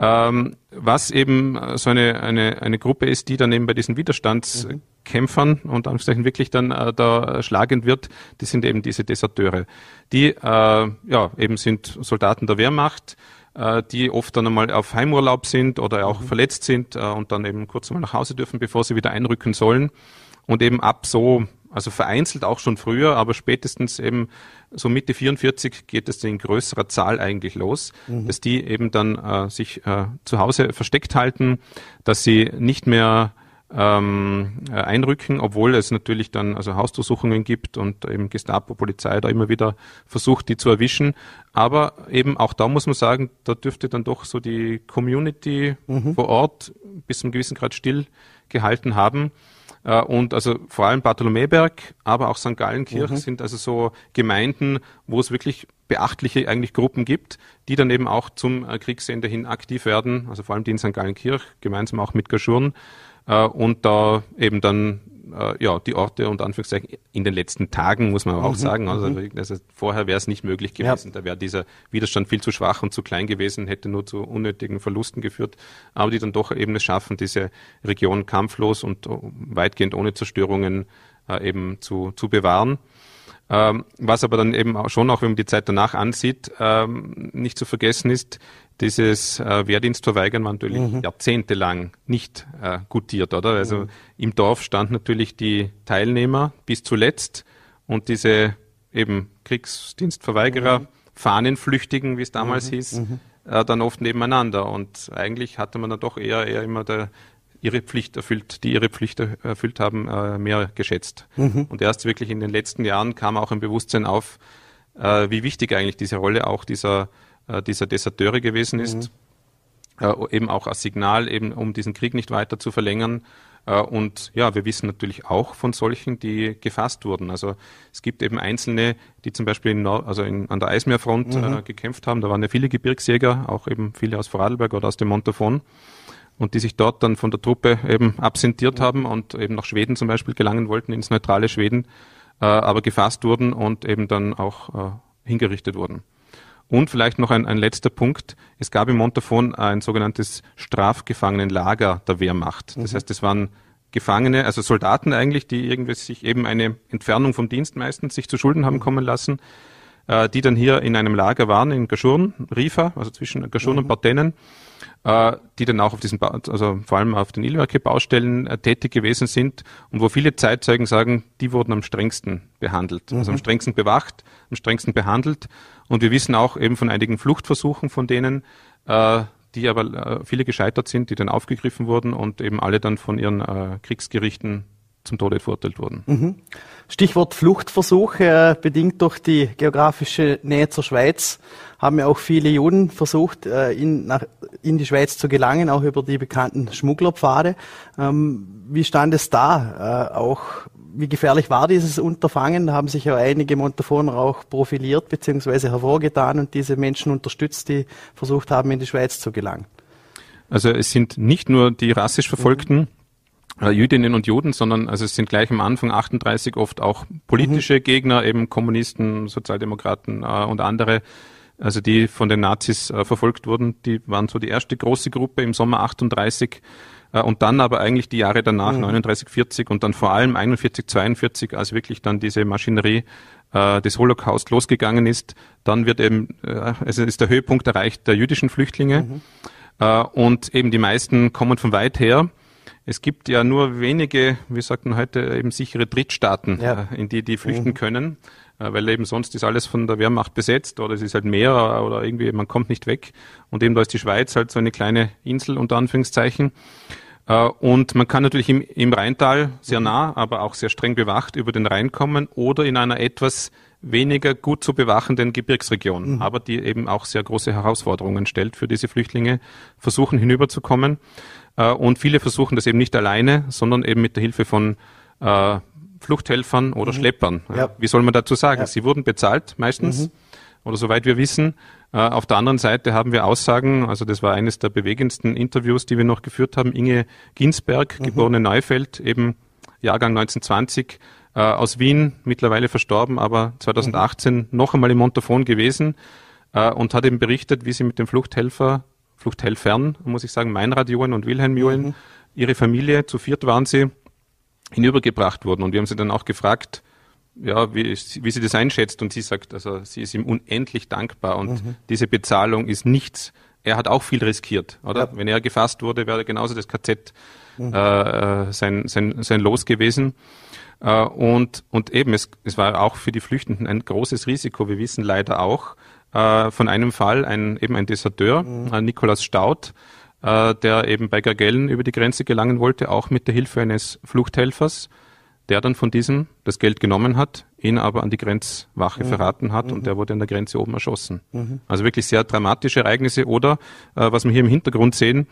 Ähm, was eben so eine, eine, eine Gruppe ist, die dann eben bei diesen Widerstandskämpfern und Anführungszeichen wirklich dann äh, da schlagend wird, die sind eben diese Deserteure. Die äh, ja eben sind Soldaten der Wehrmacht, äh, die oft dann einmal auf Heimurlaub sind oder auch mhm. verletzt sind äh, und dann eben kurz einmal nach Hause dürfen, bevor sie wieder einrücken sollen. Und eben ab so also vereinzelt auch schon früher, aber spätestens eben so Mitte 44 geht es in größerer Zahl eigentlich los, mhm. dass die eben dann äh, sich äh, zu Hause versteckt halten, dass sie nicht mehr ähm, äh, einrücken, obwohl es natürlich dann also Hausdurchsuchungen gibt und eben Gestapo, Polizei da immer wieder versucht, die zu erwischen. Aber eben auch da muss man sagen, da dürfte dann doch so die Community mhm. vor Ort bis zu einem gewissen Grad still gehalten haben. Äh, und also vor allem Bartholomäberg, aber auch St. Gallenkirch mhm. sind also so Gemeinden, wo es wirklich beachtliche eigentlich Gruppen gibt, die dann eben auch zum äh, Kriegsende hin aktiv werden, also vor allem die in St. Gallenkirch, gemeinsam auch mit Gaschurn, äh, und da eben dann äh, ja, die Orte und Anführungszeichen in den letzten Tagen, muss man auch mhm. sagen. Also, mhm. also vorher wäre es nicht möglich gewesen. Ja. Da wäre dieser Widerstand viel zu schwach und zu klein gewesen, hätte nur zu unnötigen Verlusten geführt. Aber die dann doch eben es schaffen, diese Region kampflos und äh, weitgehend ohne Zerstörungen äh, eben zu, zu bewahren. Ähm, was aber dann eben auch schon, auch wenn man die Zeit danach ansieht, ähm, nicht zu vergessen ist, dieses äh, Wehrdienstverweigern war natürlich mhm. jahrzehntelang nicht äh, gutiert, oder? Also mhm. im Dorf standen natürlich die Teilnehmer bis zuletzt und diese eben Kriegsdienstverweigerer, mhm. Fahnenflüchtigen, wie es damals mhm. hieß, mhm. äh, dann oft nebeneinander. Und eigentlich hatte man dann doch eher, eher immer der, ihre Pflicht erfüllt, die ihre Pflicht erfüllt haben, äh, mehr geschätzt. Mhm. Und erst wirklich in den letzten Jahren kam auch ein Bewusstsein auf, äh, wie wichtig eigentlich diese Rolle auch dieser äh, dieser Deserteure gewesen ist. Mhm. Äh, eben auch als Signal, eben um diesen Krieg nicht weiter zu verlängern. Äh, und ja, wir wissen natürlich auch von solchen, die gefasst wurden. Also es gibt eben Einzelne, die zum Beispiel in Nord also in, an der Eismeerfront mhm. äh, gekämpft haben. Da waren ja viele Gebirgsjäger, auch eben viele aus Vorarlberg oder aus dem Montafon. Und die sich dort dann von der Truppe eben absentiert mhm. haben und eben nach Schweden zum Beispiel gelangen wollten, ins neutrale Schweden, äh, aber gefasst wurden und eben dann auch äh, hingerichtet wurden. Und vielleicht noch ein, ein letzter Punkt. Es gab im Montafon ein sogenanntes Strafgefangenenlager der Wehrmacht. Das mhm. heißt, es waren Gefangene, also Soldaten eigentlich, die irgendwie sich eben eine Entfernung vom Dienst meistens sich zu Schulden haben kommen lassen, äh, die dann hier in einem Lager waren in Gaschurn, Rifa, also zwischen Gaschurn mhm. und Bartenen äh, die dann auch auf diesen, ba also vor allem auf den Ilwerke-Baustellen äh, tätig gewesen sind und wo viele Zeitzeugen sagen, die wurden am strengsten behandelt, mhm. also am mhm. strengsten bewacht, am strengsten behandelt. Und wir wissen auch eben von einigen Fluchtversuchen von denen, äh, die aber äh, viele gescheitert sind, die dann aufgegriffen wurden und eben alle dann von ihren äh, Kriegsgerichten zum Tode verurteilt wurden. Mhm. Stichwort Fluchtversuch, äh, bedingt durch die geografische Nähe zur Schweiz, haben ja auch viele Juden versucht, äh, in, nach, in die Schweiz zu gelangen, auch über die bekannten Schmugglerpfade. Ähm, wie stand es da? Äh, auch wie gefährlich war dieses Unterfangen? Da haben sich ja einige Montafoner auch profiliert bzw. hervorgetan und diese Menschen unterstützt, die versucht haben, in die Schweiz zu gelangen. Also es sind nicht nur die rassisch Verfolgten, mhm äh, Jüdinnen und Juden, sondern also es sind gleich am Anfang 38 oft auch politische mhm. Gegner, eben Kommunisten, Sozialdemokraten äh, und andere, also die von den Nazis äh, verfolgt wurden. Die waren so die erste große Gruppe im Sommer 38 äh, und dann aber eigentlich die Jahre danach, mhm. 39, 40 und dann vor allem 41, 42, als wirklich dann diese Maschinerie äh, des Holocaust losgegangen ist, dann wird eben, äh, also ist der Höhepunkt erreicht der jüdischen Flüchtlinge. Mhm. Äh, und eben die meisten kommen von weit her es gibt ja nur wenige, wie sagt man heute, eben sichere Drittstaaten, ja. Äh, in die die flüchten mhm. können, äh, weil eben sonst ist alles von der Wehrmacht besetzt oder es ist halt Meer oder irgendwie, man kommt nicht weg. Und eben da ist die Schweiz halt so eine kleine Insel unter Anführungszeichen. Äh, und man kann natürlich im, im Rheintal sehr nah, aber auch sehr streng bewacht über den Rhein kommen oder in einer etwas weniger gut zu bewachenden Gebirgsregion, mhm. aber die eben auch sehr große Herausforderungen stellt für diese Flüchtlinge, versuchen hinüberzukommen. Äh, und viele versuchen das eben nicht alleine, sondern eben mit der Hilfe von äh, Fluchthelfern oder mhm. Schleppern. Ja. Wie soll man dazu sagen? Ja. Sie wurden bezahlt meistens mhm. oder soweit wir wissen. Äh, auf der anderen Seite haben wir Aussagen, also das war eines der bewegendsten Interviews, die wir noch geführt haben. Inge Ginsberg, mhm. geborene Neufeld, eben Jahrgang 1920, äh, aus Wien, mittlerweile verstorben, aber 2018 mhm. noch einmal im Montafon gewesen äh, und hat eben berichtet, wie sie mit dem Fluchthelfer Fluchthelfern, muss ich sagen, Meinrad Johann und Wilhelm Johann, mhm. ihre Familie, zu viert waren sie, hinübergebracht wurden. Und wir haben sie dann auch gefragt, ja, wie, wie sie das einschätzt. Und sie sagt, also sie ist ihm unendlich dankbar und mhm. diese Bezahlung ist nichts. Er hat auch viel riskiert, oder? Ja. Wenn er gefasst wurde, wäre genauso das KZ mhm. äh, sein, sein, sein Los gewesen. Äh, und, und eben, es, es war auch für die Flüchtenden ein großes Risiko. Wir wissen leider auch, äh, von einem Fall, ein, eben ein Deserteur, mhm. äh, Nikolaus Staud, äh, der eben bei Gargellen über die Grenze gelangen wollte, auch mit der Hilfe eines Fluchthelfers, der dann von diesem das Geld genommen hat, ihn aber an die Grenzwache mhm. verraten hat mhm. und der wurde an der Grenze oben erschossen. Mhm. Also wirklich sehr dramatische Ereignisse oder äh, was wir hier im Hintergrund sehen,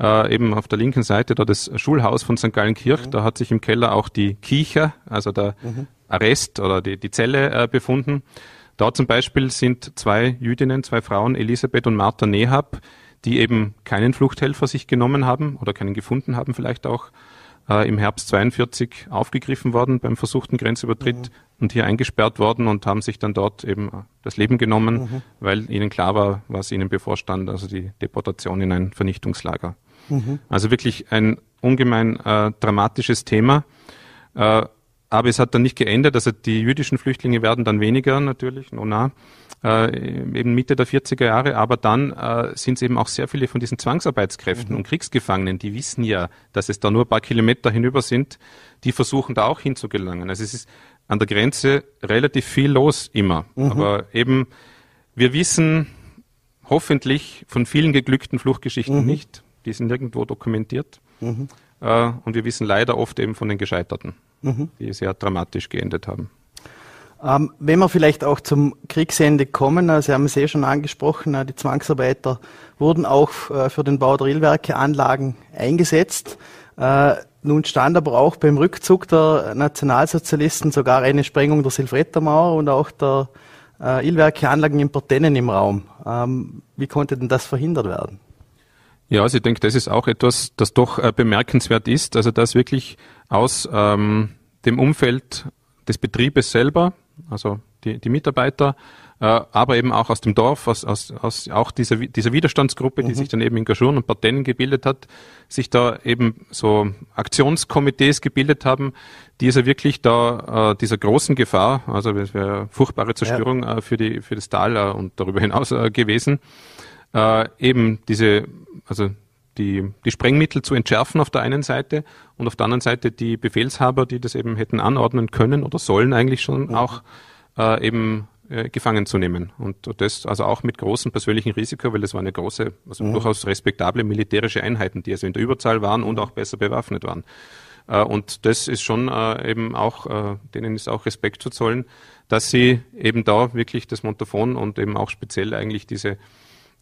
äh, eben auf der linken Seite da das Schulhaus von St. Gallenkirch, mhm. da hat sich im Keller auch die Kiecher, also der mhm. Arrest oder die, die Zelle äh, befunden. Da zum Beispiel sind zwei Jüdinnen, zwei Frauen, Elisabeth und Martha Nehab, die eben keinen Fluchthelfer sich genommen haben oder keinen gefunden haben vielleicht auch, äh, im Herbst 42 aufgegriffen worden beim versuchten Grenzübertritt mhm. und hier eingesperrt worden und haben sich dann dort eben das Leben genommen, mhm. weil ihnen klar war, was ihnen bevorstand, also die Deportation in ein Vernichtungslager. Mhm. Also wirklich ein ungemein äh, dramatisches Thema. Äh, aber es hat dann nicht geändert. Also die jüdischen Flüchtlinge werden dann weniger natürlich, no na, äh, eben Mitte der 40er Jahre. Aber dann äh, sind es eben auch sehr viele von diesen Zwangsarbeitskräften mhm. und Kriegsgefangenen, die wissen ja, dass es da nur ein paar Kilometer hinüber sind, die versuchen da auch hinzugelangen. Also es ist an der Grenze relativ viel los immer. Mhm. Aber eben, wir wissen hoffentlich von vielen geglückten Fluchtgeschichten mhm. nicht. Die sind nirgendwo dokumentiert. Äh, und wir wissen leider oft eben von den Gescheiterten mhm. die sehr dramatisch geendet haben. Ähm, wenn wir vielleicht auch zum Kriegsende kommen, also Sie haben es eh schon angesprochen, äh, die Zwangsarbeiter wurden auch äh, für den Bau der Illwerke-Anlagen eingesetzt. Äh, nun stand aber auch beim Rückzug der Nationalsozialisten sogar eine Sprengung der Silvrettermauer und auch der äh, Illwerke-Anlagen in Portennen im Raum. Ähm, wie konnte denn das verhindert werden? Ja, also ich denke, das ist auch etwas, das doch äh, bemerkenswert ist, also dass wirklich aus ähm, dem Umfeld des Betriebes selber, also die, die Mitarbeiter, äh, aber eben auch aus dem Dorf, aus, aus, aus auch dieser, dieser Widerstandsgruppe, die mhm. sich dann eben in Gaschurn und Partennen gebildet hat, sich da eben so Aktionskomitees gebildet haben, die also wirklich da äh, dieser großen Gefahr, also es wäre furchtbare Zerstörung ja. äh, für, die, für das Tal äh, und darüber hinaus äh, gewesen, äh, eben diese, also die, die Sprengmittel zu entschärfen auf der einen Seite und auf der anderen Seite die Befehlshaber, die das eben hätten anordnen können oder sollen eigentlich schon mhm. auch äh, eben äh, gefangen zu nehmen. Und das also auch mit großem persönlichen Risiko, weil das waren eine große, also mhm. durchaus respektable militärische Einheiten, die also in der Überzahl waren und auch besser bewaffnet waren. Äh, und das ist schon äh, eben auch, äh, denen ist auch Respekt zu zollen, dass sie eben da wirklich das Montafon und eben auch speziell eigentlich diese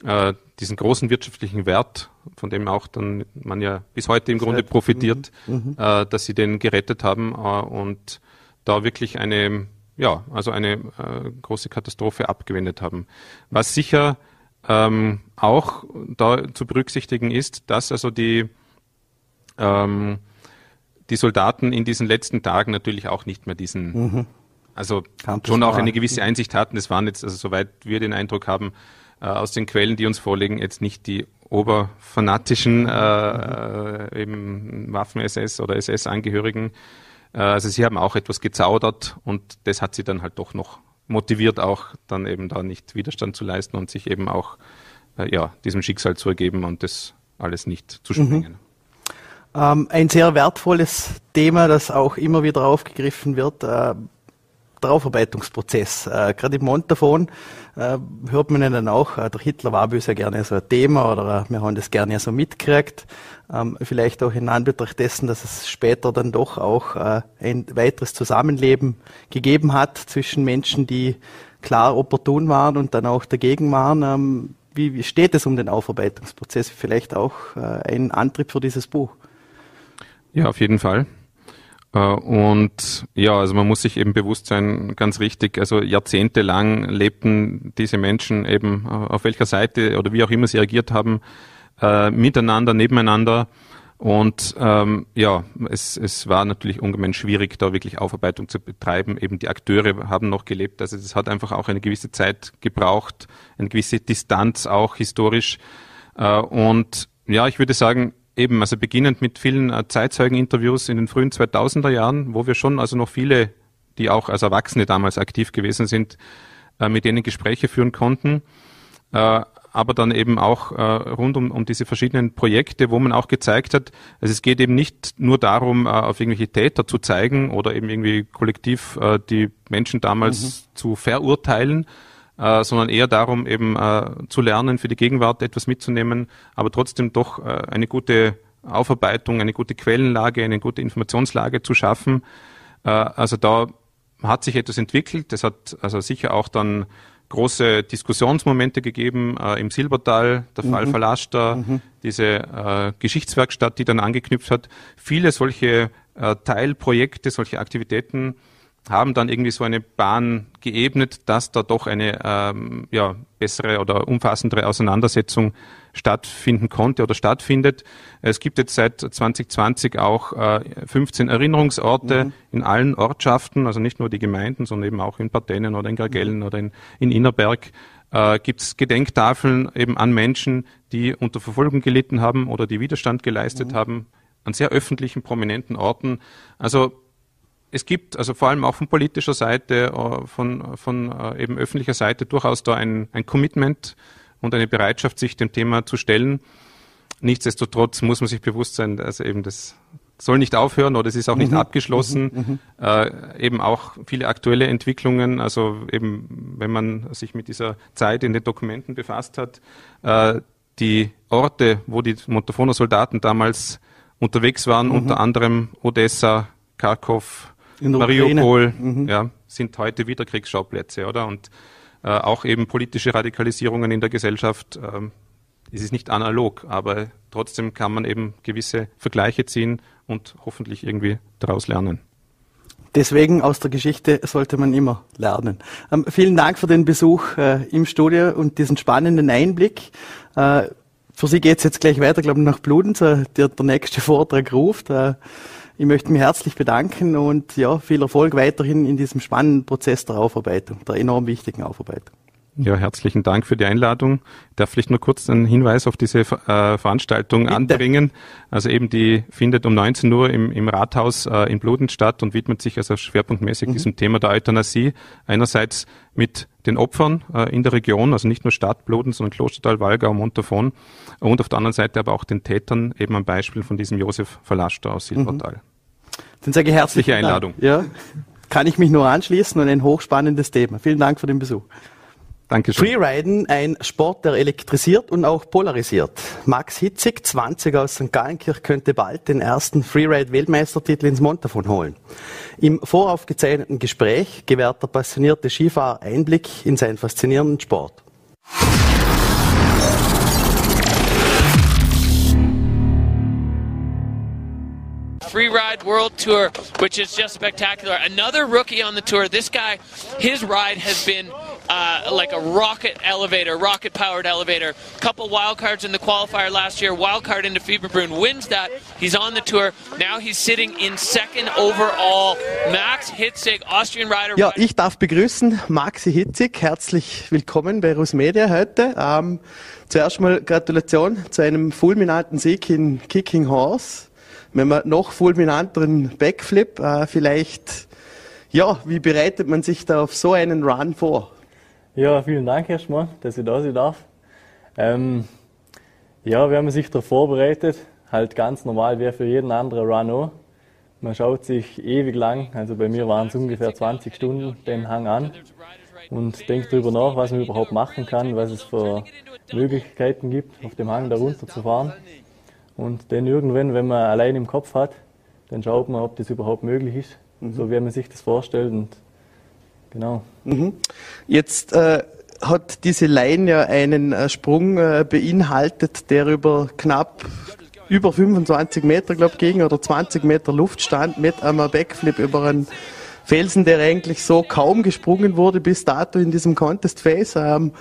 äh, diesen großen wirtschaftlichen Wert, von dem auch dann man ja bis heute im Grunde profitiert, mhm. mhm. äh, dass sie den gerettet haben äh, und da wirklich eine, ja, also eine äh, große Katastrophe abgewendet haben. Was sicher ähm, auch da zu berücksichtigen ist, dass also die ähm, die Soldaten in diesen letzten Tagen natürlich auch nicht mehr diesen, mhm. also Campus schon auch eine gewisse Einsicht hatten. Es waren jetzt, also soweit wir den Eindruck haben, aus den Quellen, die uns vorliegen, jetzt nicht die oberfanatischen äh, eben Waffen-SS oder SS-Angehörigen. Äh, also sie haben auch etwas gezaudert und das hat sie dann halt doch noch motiviert, auch dann eben da nicht Widerstand zu leisten und sich eben auch äh, ja, diesem Schicksal zu ergeben und das alles nicht zu springen. Mhm. Ähm, ein sehr wertvolles Thema, das auch immer wieder aufgegriffen wird, äh, der Aufarbeitungsprozess. Äh, Gerade im Montafon äh, hört man ja dann auch, äh, der Hitler war böse gerne so ein Thema oder äh, wir haben das gerne so mitgekriegt. Ähm, vielleicht auch in Anbetracht dessen, dass es später dann doch auch äh, ein weiteres Zusammenleben gegeben hat zwischen Menschen, die klar opportun waren und dann auch dagegen waren. Ähm, wie, wie steht es um den Aufarbeitungsprozess? Vielleicht auch äh, ein Antrieb für dieses Buch. Ja, auf jeden Fall. Äh, und ja, also man muss sich eben bewusst sein, ganz richtig, also jahrzehntelang lebten diese Menschen eben äh, auf welcher Seite oder wie auch immer sie agiert haben, äh, miteinander, nebeneinander. Und ähm, ja, es, es war natürlich ungemein schwierig, da wirklich Aufarbeitung zu betreiben. Eben die Akteure haben noch gelebt. Also es hat einfach auch eine gewisse Zeit gebraucht, eine gewisse Distanz auch historisch. Äh, und ja, ich würde sagen, Eben, also beginnend mit vielen äh, Zeitzeugeninterviews in den frühen 2000er Jahren, wo wir schon also noch viele, die auch als Erwachsene damals aktiv gewesen sind, äh, mit denen Gespräche führen konnten. Äh, aber dann eben auch rund um, um diese verschiedenen Projekte, wo man auch gezeigt hat, also es geht eben nicht nur darum, auf irgendwelche Täter zu zeigen oder eben irgendwie kollektiv die Menschen damals mhm. zu verurteilen, äh, sondern eher darum, eben äh, zu lernen, für die Gegenwart etwas mitzunehmen, aber trotzdem doch äh, eine gute Aufarbeitung, eine gute Quellenlage, eine gute Informationslage zu schaffen. Äh, also da hat sich etwas entwickelt. Das hat also sicher auch dann große Diskussionsmomente gegeben äh, im Silbertal, der mhm. Fall Verlaschter, mhm. diese äh, Geschichtswerkstatt, die dann angeknüpft hat. Viele solche äh, Teilprojekte, solche Aktivitäten haben dann irgendwie so eine Bahn geebnet, dass da doch eine ähm, ja, bessere oder umfassendere Auseinandersetzung stattfinden konnte oder stattfindet. Es gibt jetzt seit 2020 auch äh, 15 Erinnerungsorte mhm. in allen Ortschaften, also nicht nur die Gemeinden, sondern eben auch in Partenen oder in Gragellen mhm. oder in, in Innerberg. Äh, gibt es Gedenktafeln eben an Menschen, die unter Verfolgung gelitten haben oder die Widerstand geleistet mhm. haben, an sehr öffentlichen, prominenten Orten. Also es gibt also vor allem auch von politischer Seite, äh, von, von äh, eben öffentlicher Seite durchaus da ein, ein Commitment und eine Bereitschaft, sich dem Thema zu stellen. Nichtsdestotrotz muss man sich bewusst sein, also eben das soll nicht aufhören oder es ist auch nicht mhm. abgeschlossen. Mhm. mhm. Äh, eben auch viele aktuelle Entwicklungen, also eben wenn man sich mit dieser Zeit in den Dokumenten befasst hat, äh, die Orte, wo die Montafoner Soldaten damals unterwegs waren, mhm. unter anderem Odessa, Kharkov, Mariupol, mhm. ja, sind heute wieder Kriegsschauplätze, oder? Und äh, auch eben politische Radikalisierungen in der Gesellschaft. Ähm, es ist nicht analog, aber trotzdem kann man eben gewisse Vergleiche ziehen und hoffentlich irgendwie daraus lernen. Deswegen aus der Geschichte sollte man immer lernen. Ähm, vielen Dank für den Besuch äh, im Studio und diesen spannenden Einblick. Äh, für Sie geht es jetzt gleich weiter, glaube ich, nach Bludenz. Äh, der, der nächste *laughs* Vortrag ruft. Ich möchte mich herzlich bedanken und ja, viel Erfolg weiterhin in diesem spannenden Prozess der Aufarbeitung, der enorm wichtigen Aufarbeitung. Ja, herzlichen Dank für die Einladung. Ich darf vielleicht nur kurz einen Hinweis auf diese äh, Veranstaltung Bitte. anbringen. Also eben die findet um 19 Uhr im, im Rathaus äh, in Bludenz statt und widmet sich also schwerpunktmäßig mhm. diesem Thema der Euthanasie. Einerseits mit den Opfern äh, in der Region, also nicht nur Stadt Bludenz, sondern Klostertal, Walgau, Montafon und auf der anderen Seite aber auch den Tätern, eben am Beispiel von diesem Josef Verlaschter aus Silbertal. Mhm. Dann sage ich herzliche Einladung. Ja. Kann ich mich nur anschließen und ein hochspannendes Thema. Vielen Dank für den Besuch. Dankeschön. Freeriden, ein Sport, der elektrisiert und auch polarisiert. Max Hitzig, 20 aus St. Gallenkirch, könnte bald den ersten Freeride-Weltmeistertitel ins Montafon holen. Im voraufgezeichneten Gespräch gewährt der passionierte Skifahrer Einblick in seinen faszinierenden Sport. Free Ride World Tour, which is just spectacular. Another rookie on the tour. This guy, his ride has been uh, like a rocket elevator, rocket powered elevator. Couple wild cards in the qualifier last year, wild card into Fieberbrunn, wins that. He's on the tour. Now he's sitting in second overall. Max Hitzig, Austrian Rider. Ja, ich darf begrüßen Maxi Hitzig. Herzlich willkommen bei Rus Media heute. Ähm, zuerst mal Gratulation zu einem fulminanten Sieg in Kicking Horse. Wenn man noch fulminanteren Backflip, äh, vielleicht, ja, wie bereitet man sich da auf so einen Run vor? Ja, vielen Dank erstmal, dass ich da sein darf. Ähm, ja, wir haben sich da vorbereitet, halt ganz normal wie für jeden anderen Run auch. Man schaut sich ewig lang, also bei mir waren es ungefähr 20 Stunden, den Hang an und denkt darüber nach, was man überhaupt machen kann, was es für Möglichkeiten gibt, auf dem Hang da runter zu fahren. Und dann irgendwann, wenn man allein im Kopf hat, dann schaut man, ob das überhaupt möglich ist, mhm. so wie man sich das vorstellt. Und genau. Mhm. Jetzt äh, hat diese Line ja einen äh, Sprung äh, beinhaltet, der über knapp über 25 Meter, glaube ich, ging oder 20 Meter Luft stand mit einem Backflip über einen Felsen, der eigentlich so kaum gesprungen wurde bis dato in diesem Contest Phase. Ähm,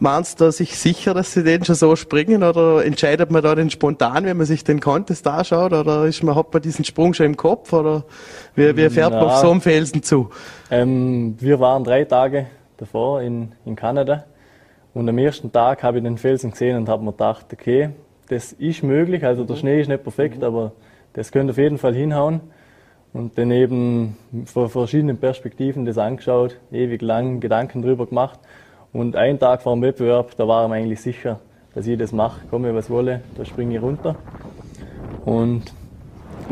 Meinst du sich sicher, dass sie den schon so springen oder entscheidet man da den spontan, wenn man sich den Contest anschaut oder ist man, hat man diesen Sprung schon im Kopf oder wie, wie fährt Na, man auf so einem Felsen zu? Ähm, wir waren drei Tage davor in, in Kanada und am ersten Tag habe ich den Felsen gesehen und habe mir gedacht, okay, das ist möglich, also der Schnee ist nicht perfekt, mhm. aber das könnte auf jeden Fall hinhauen. Und dann eben von verschiedenen Perspektiven das angeschaut, ewig lang Gedanken drüber gemacht und einen Tag vor dem Wettbewerb, da war ich mir eigentlich sicher, dass ich das mache, komme was wolle, da springe ich runter. Und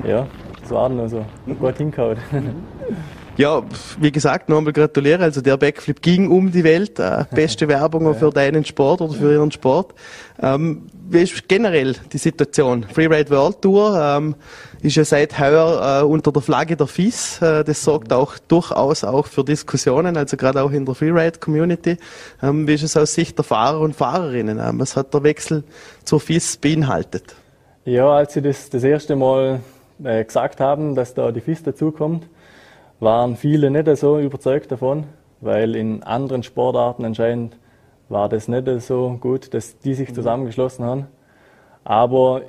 ja, das war dann also gut hingehauen. *laughs* Ja, wie gesagt, nochmal gratuliere. Also der Backflip ging um die Welt. Äh, beste Werbung *laughs* für deinen Sport oder für Ihren Sport. Ähm, wie ist generell die Situation? Freeride World Tour ähm, ist ja seit heuer äh, unter der Flagge der FIS. Äh, das sorgt auch durchaus auch für Diskussionen, also gerade auch in der Freeride-Community. Ähm, wie ist es aus Sicht der Fahrer und Fahrerinnen? Ähm, was hat der Wechsel zur FIS beinhaltet? Ja, als Sie das das erste Mal äh, gesagt haben, dass da die FIS dazukommt, waren viele nicht so überzeugt davon, weil in anderen Sportarten anscheinend war das nicht so gut, dass die sich mhm. zusammengeschlossen haben. Aber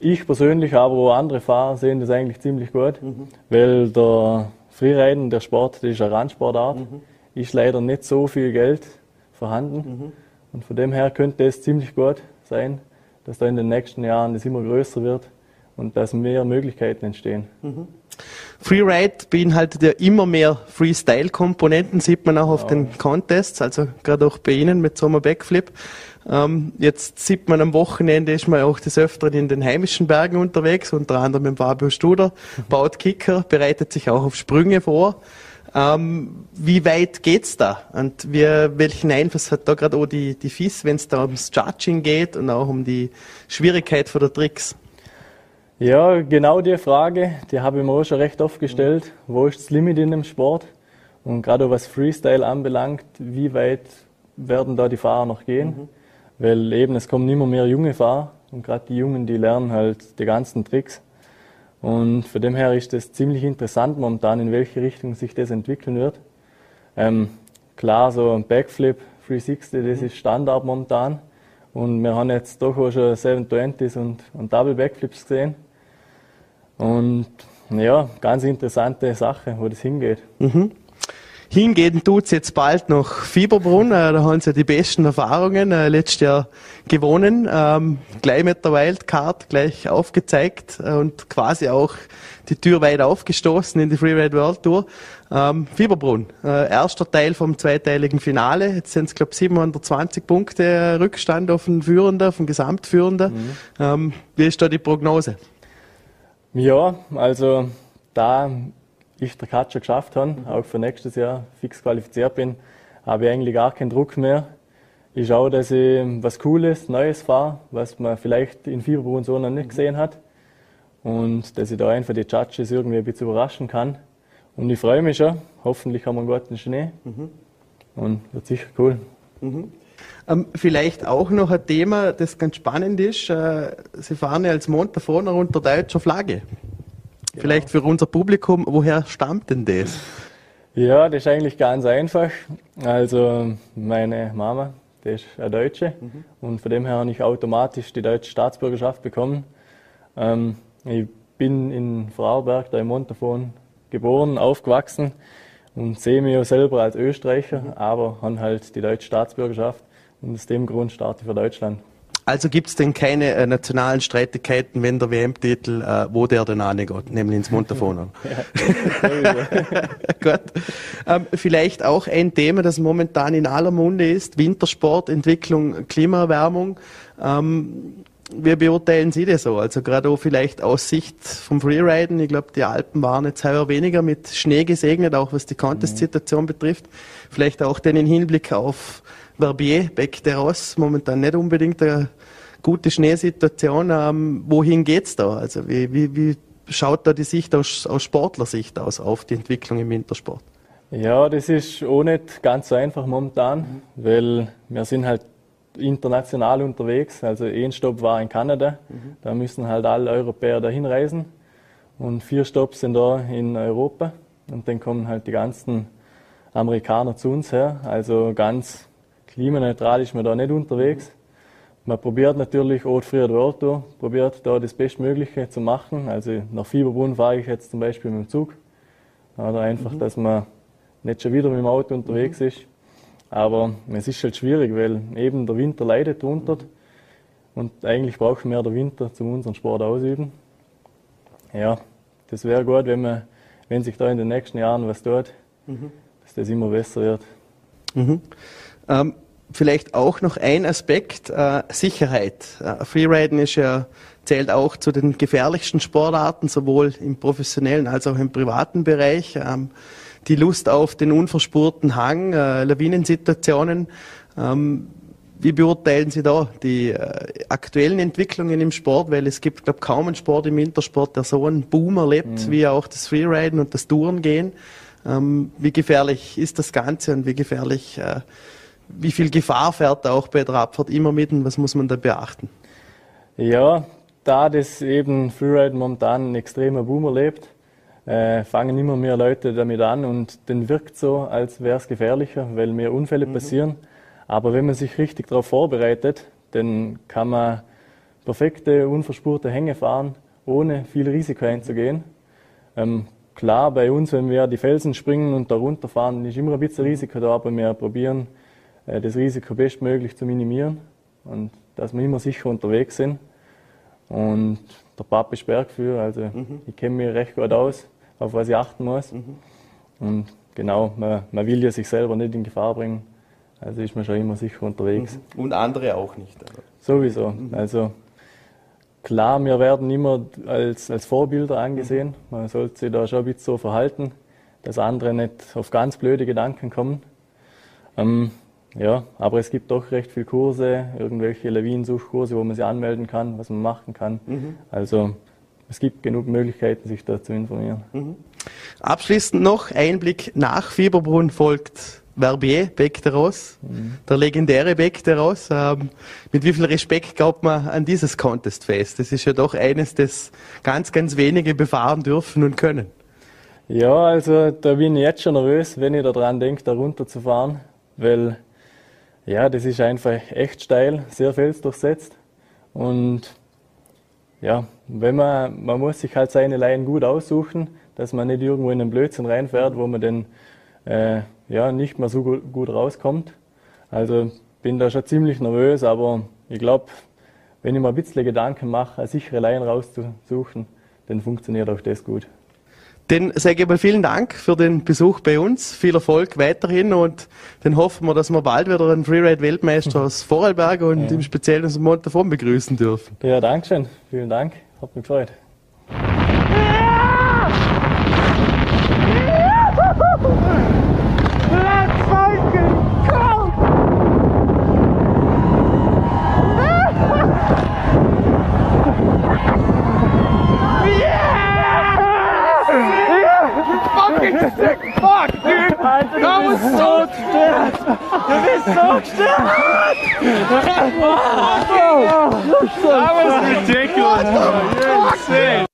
ich persönlich, aber auch andere Fahrer sehen das eigentlich ziemlich gut, mhm. weil der Freeriden, der Sport, das ist eine Randsportart, mhm. ist leider nicht so viel Geld vorhanden. Mhm. Und von dem her könnte es ziemlich gut sein, dass da in den nächsten Jahren das immer größer wird und dass mehr Möglichkeiten entstehen. Freeride beinhaltet ja immer mehr Freestyle-Komponenten, sieht man auch auf ja. den Contests, also gerade auch bei Ihnen mit Sommer Backflip. Ähm, jetzt sieht man am Wochenende ist man auch des Öfteren in den heimischen Bergen unterwegs, unter anderem mit Fabio Studer, mhm. baut Kicker, bereitet sich auch auf Sprünge vor. Ähm, wie weit geht's da? Und wie, welchen Einfluss hat da gerade auch die, die FIS, wenn es da ums Judging geht und auch um die Schwierigkeit von der Tricks? Ja, genau die Frage, die habe ich mir auch schon recht oft gestellt. Wo ist das Limit in dem Sport? Und gerade was Freestyle anbelangt, wie weit werden da die Fahrer noch gehen? Mhm. Weil eben, es kommen immer mehr junge Fahrer und gerade die Jungen, die lernen halt die ganzen Tricks. Und von dem her ist es ziemlich interessant momentan, in welche Richtung sich das entwickeln wird. Ähm, klar, so ein Backflip 360, das mhm. ist Standard momentan. Und wir haben jetzt doch auch schon 720s und, und Double Backflips gesehen. Und ja, ganz interessante Sache, wo das hingeht. Mhm. Hingehen tut's jetzt bald nach Fieberbrunn. Äh, da haben sie ja die besten Erfahrungen äh, letztes Jahr gewonnen. Ähm, gleich mit der Wildcard, gleich aufgezeigt äh, und quasi auch die Tür weit aufgestoßen in die Freeride World Tour. Ähm, Fieberbrunn, äh, erster Teil vom zweiteiligen Finale. Jetzt sind es, glaube ich, 720 Punkte Rückstand auf den Führenden, auf den Gesamtführenden. Mhm. Ähm, wie ist da die Prognose? Ja, also da ich der Cut schon geschafft habe, auch für nächstes Jahr fix qualifiziert bin, habe ich eigentlich gar keinen Druck mehr. Ich schaue, dass ich was Cooles, Neues fahre, was man vielleicht in Fieberbrunn so noch nicht gesehen hat. Und dass ich da einfach die Judges irgendwie ein bisschen überraschen kann. Und ich freue mich schon. Hoffentlich haben wir einen guten Schnee. Mhm. Und wird sicher cool. Mhm. Ähm, vielleicht auch noch ein Thema, das ganz spannend ist. Äh, Sie fahren ja als Montafoner unter deutscher Flagge. Genau. Vielleicht für unser Publikum, woher stammt denn das? Ja, das ist eigentlich ganz einfach. Also meine Mama, die ist eine Deutsche mhm. und von dem her habe ich automatisch die deutsche Staatsbürgerschaft bekommen. Ähm, ich bin in Vorarlberg, da im Montafon, geboren, aufgewachsen und sehe mich ja selber als Österreicher, mhm. aber habe halt die deutsche Staatsbürgerschaft und aus dem Grund starte ich für Deutschland. Also gibt es denn keine äh, nationalen Streitigkeiten, wenn der WM-Titel, äh, wo der denn angeht, nämlich ins Montafono? *laughs* *laughs* Gut. Ähm, vielleicht auch ein Thema, das momentan in aller Munde ist, Wintersport, Entwicklung, Klimaerwärmung. Ähm, wie beurteilen Sie das so? Also gerade auch vielleicht aus Sicht vom Freeriden. Ich glaube, die Alpen waren jetzt heuer weniger mit Schnee gesegnet, auch was die Contest-Situation betrifft. Vielleicht auch den Hinblick auf Verbier, Bec de Ross, momentan nicht unbedingt eine gute Schneesituation. Ähm, wohin geht's da? Also wie, wie, wie schaut da die Sicht aus, aus Sportlersicht aus auf die Entwicklung im Wintersport? Ja, das ist auch nicht ganz so einfach momentan, mhm. weil wir sind halt international unterwegs. Also ein Stopp war in Kanada, mhm. da müssen halt alle Europäer dahin reisen und vier Stopps sind da in Europa und dann kommen halt die ganzen Amerikaner zu uns her. Also ganz klimaneutral ist man da nicht unterwegs. Man probiert natürlich auch früher World Tour, probiert da das Bestmögliche zu machen. Also nach Fieberbrunn fahre ich jetzt zum Beispiel mit dem Zug. Oder einfach, mhm. dass man nicht schon wieder mit dem Auto unterwegs mhm. ist. Aber es ist halt schwierig, weil eben der Winter leidet drunter. Und eigentlich brauchen wir den Winter, um unseren Sport ausüben. Ja, das wäre gut, wenn, man, wenn sich da in den nächsten Jahren was tut, mhm. dass das immer besser wird. Mhm. Ähm, vielleicht auch noch ein Aspekt, äh, Sicherheit. Äh, Freeriden ist ja, zählt auch zu den gefährlichsten Sportarten, sowohl im professionellen als auch im privaten Bereich. Ähm, die Lust auf den unverspurten Hang, äh, Lawinensituationen. Ähm, wie beurteilen Sie da die äh, aktuellen Entwicklungen im Sport? Weil es gibt, glaube kaum einen Sport im Wintersport, der so einen Boom erlebt, mhm. wie auch das Freeriden und das Tourengehen. Ähm, wie gefährlich ist das Ganze und wie gefährlich äh, wie viel Gefahr fährt da auch bei der Abfahrt immer mit und was muss man da beachten? Ja, da das eben Freeride momentan ein extremer Boom erlebt, äh, fangen immer mehr Leute damit an und dann wirkt so, als wäre es gefährlicher, weil mehr Unfälle mhm. passieren. Aber wenn man sich richtig darauf vorbereitet, dann kann man perfekte, unverspurte Hänge fahren, ohne viel Risiko einzugehen. Ähm, klar, bei uns, wenn wir die Felsen springen und da runterfahren, ist immer ein bisschen Risiko da, aber wir probieren äh, das Risiko bestmöglich zu minimieren und dass wir immer sicher unterwegs sind. Und der Papa ist Bergführer, also mhm. ich kenne mich recht gut aus, auf was ich achten muss. Mhm. Und genau, man, man, will ja sich selber nicht in Gefahr bringen, also ist man schon immer sicher unterwegs. Mhm. Und andere auch nicht. Aber. Sowieso. Mhm. Also klar, wir werden immer als, als Vorbilder angesehen. Mhm. Man sollte sich da schon ein bisschen so verhalten, dass andere nicht auf ganz blöde Gedanken kommen. Ähm, ja, aber es gibt doch recht viele Kurse, irgendwelche Lawinensuchkurse, wo man sich anmelden kann, was man machen kann. Mhm. Also es gibt genug Möglichkeiten, sich da zu informieren. Mhm. Abschließend noch Einblick nach Fieberbrunn folgt Verbier, Beck der Ross, mhm. der legendäre Beck der Ross. Ähm, mit wie viel Respekt glaubt man an dieses Contest-Fest? Das ist ja doch eines, das ganz, ganz wenige befahren dürfen und können. Ja, also da bin ich jetzt schon nervös, wenn ich daran denke, da runterzufahren, weil ja, das ist einfach echt steil, sehr felsdurchsetzt. Und ja, wenn man, man muss sich halt seine Laien gut aussuchen, dass man nicht irgendwo in einen Blödsinn reinfährt, wo man dann äh, ja, nicht mehr so gut, gut rauskommt. Also bin da schon ziemlich nervös, aber ich glaube, wenn ich mir ein bisschen Gedanken mache, eine sichere Laien rauszusuchen, dann funktioniert auch das gut. Dann sage ich mal vielen Dank für den Besuch bei uns. Viel Erfolg weiterhin und dann hoffen wir, dass wir bald wieder einen Freeride-Weltmeister aus Vorarlberg und ja. im Speziellen aus Montafon begrüßen dürfen. Ja, danke schön. Vielen Dank. Hat mich gefreut. fuck, dude! *laughs* That was so *laughs* stupid that was so stupid. That was ridiculous! What the fuck?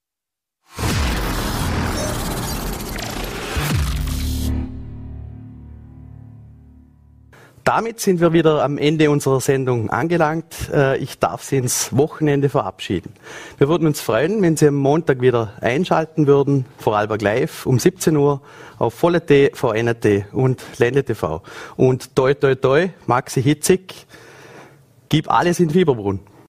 Damit sind wir wieder am Ende unserer Sendung angelangt. Äh, ich darf Sie ins Wochenende verabschieden. Wir würden uns freuen, wenn Sie am Montag wieder einschalten würden, Vorarlberg Live um 17 Uhr auf Volle.t, VNT und Ländle TV. Und toi toi toi, Maxi Hitzig, gib alles in Fieberbrunn.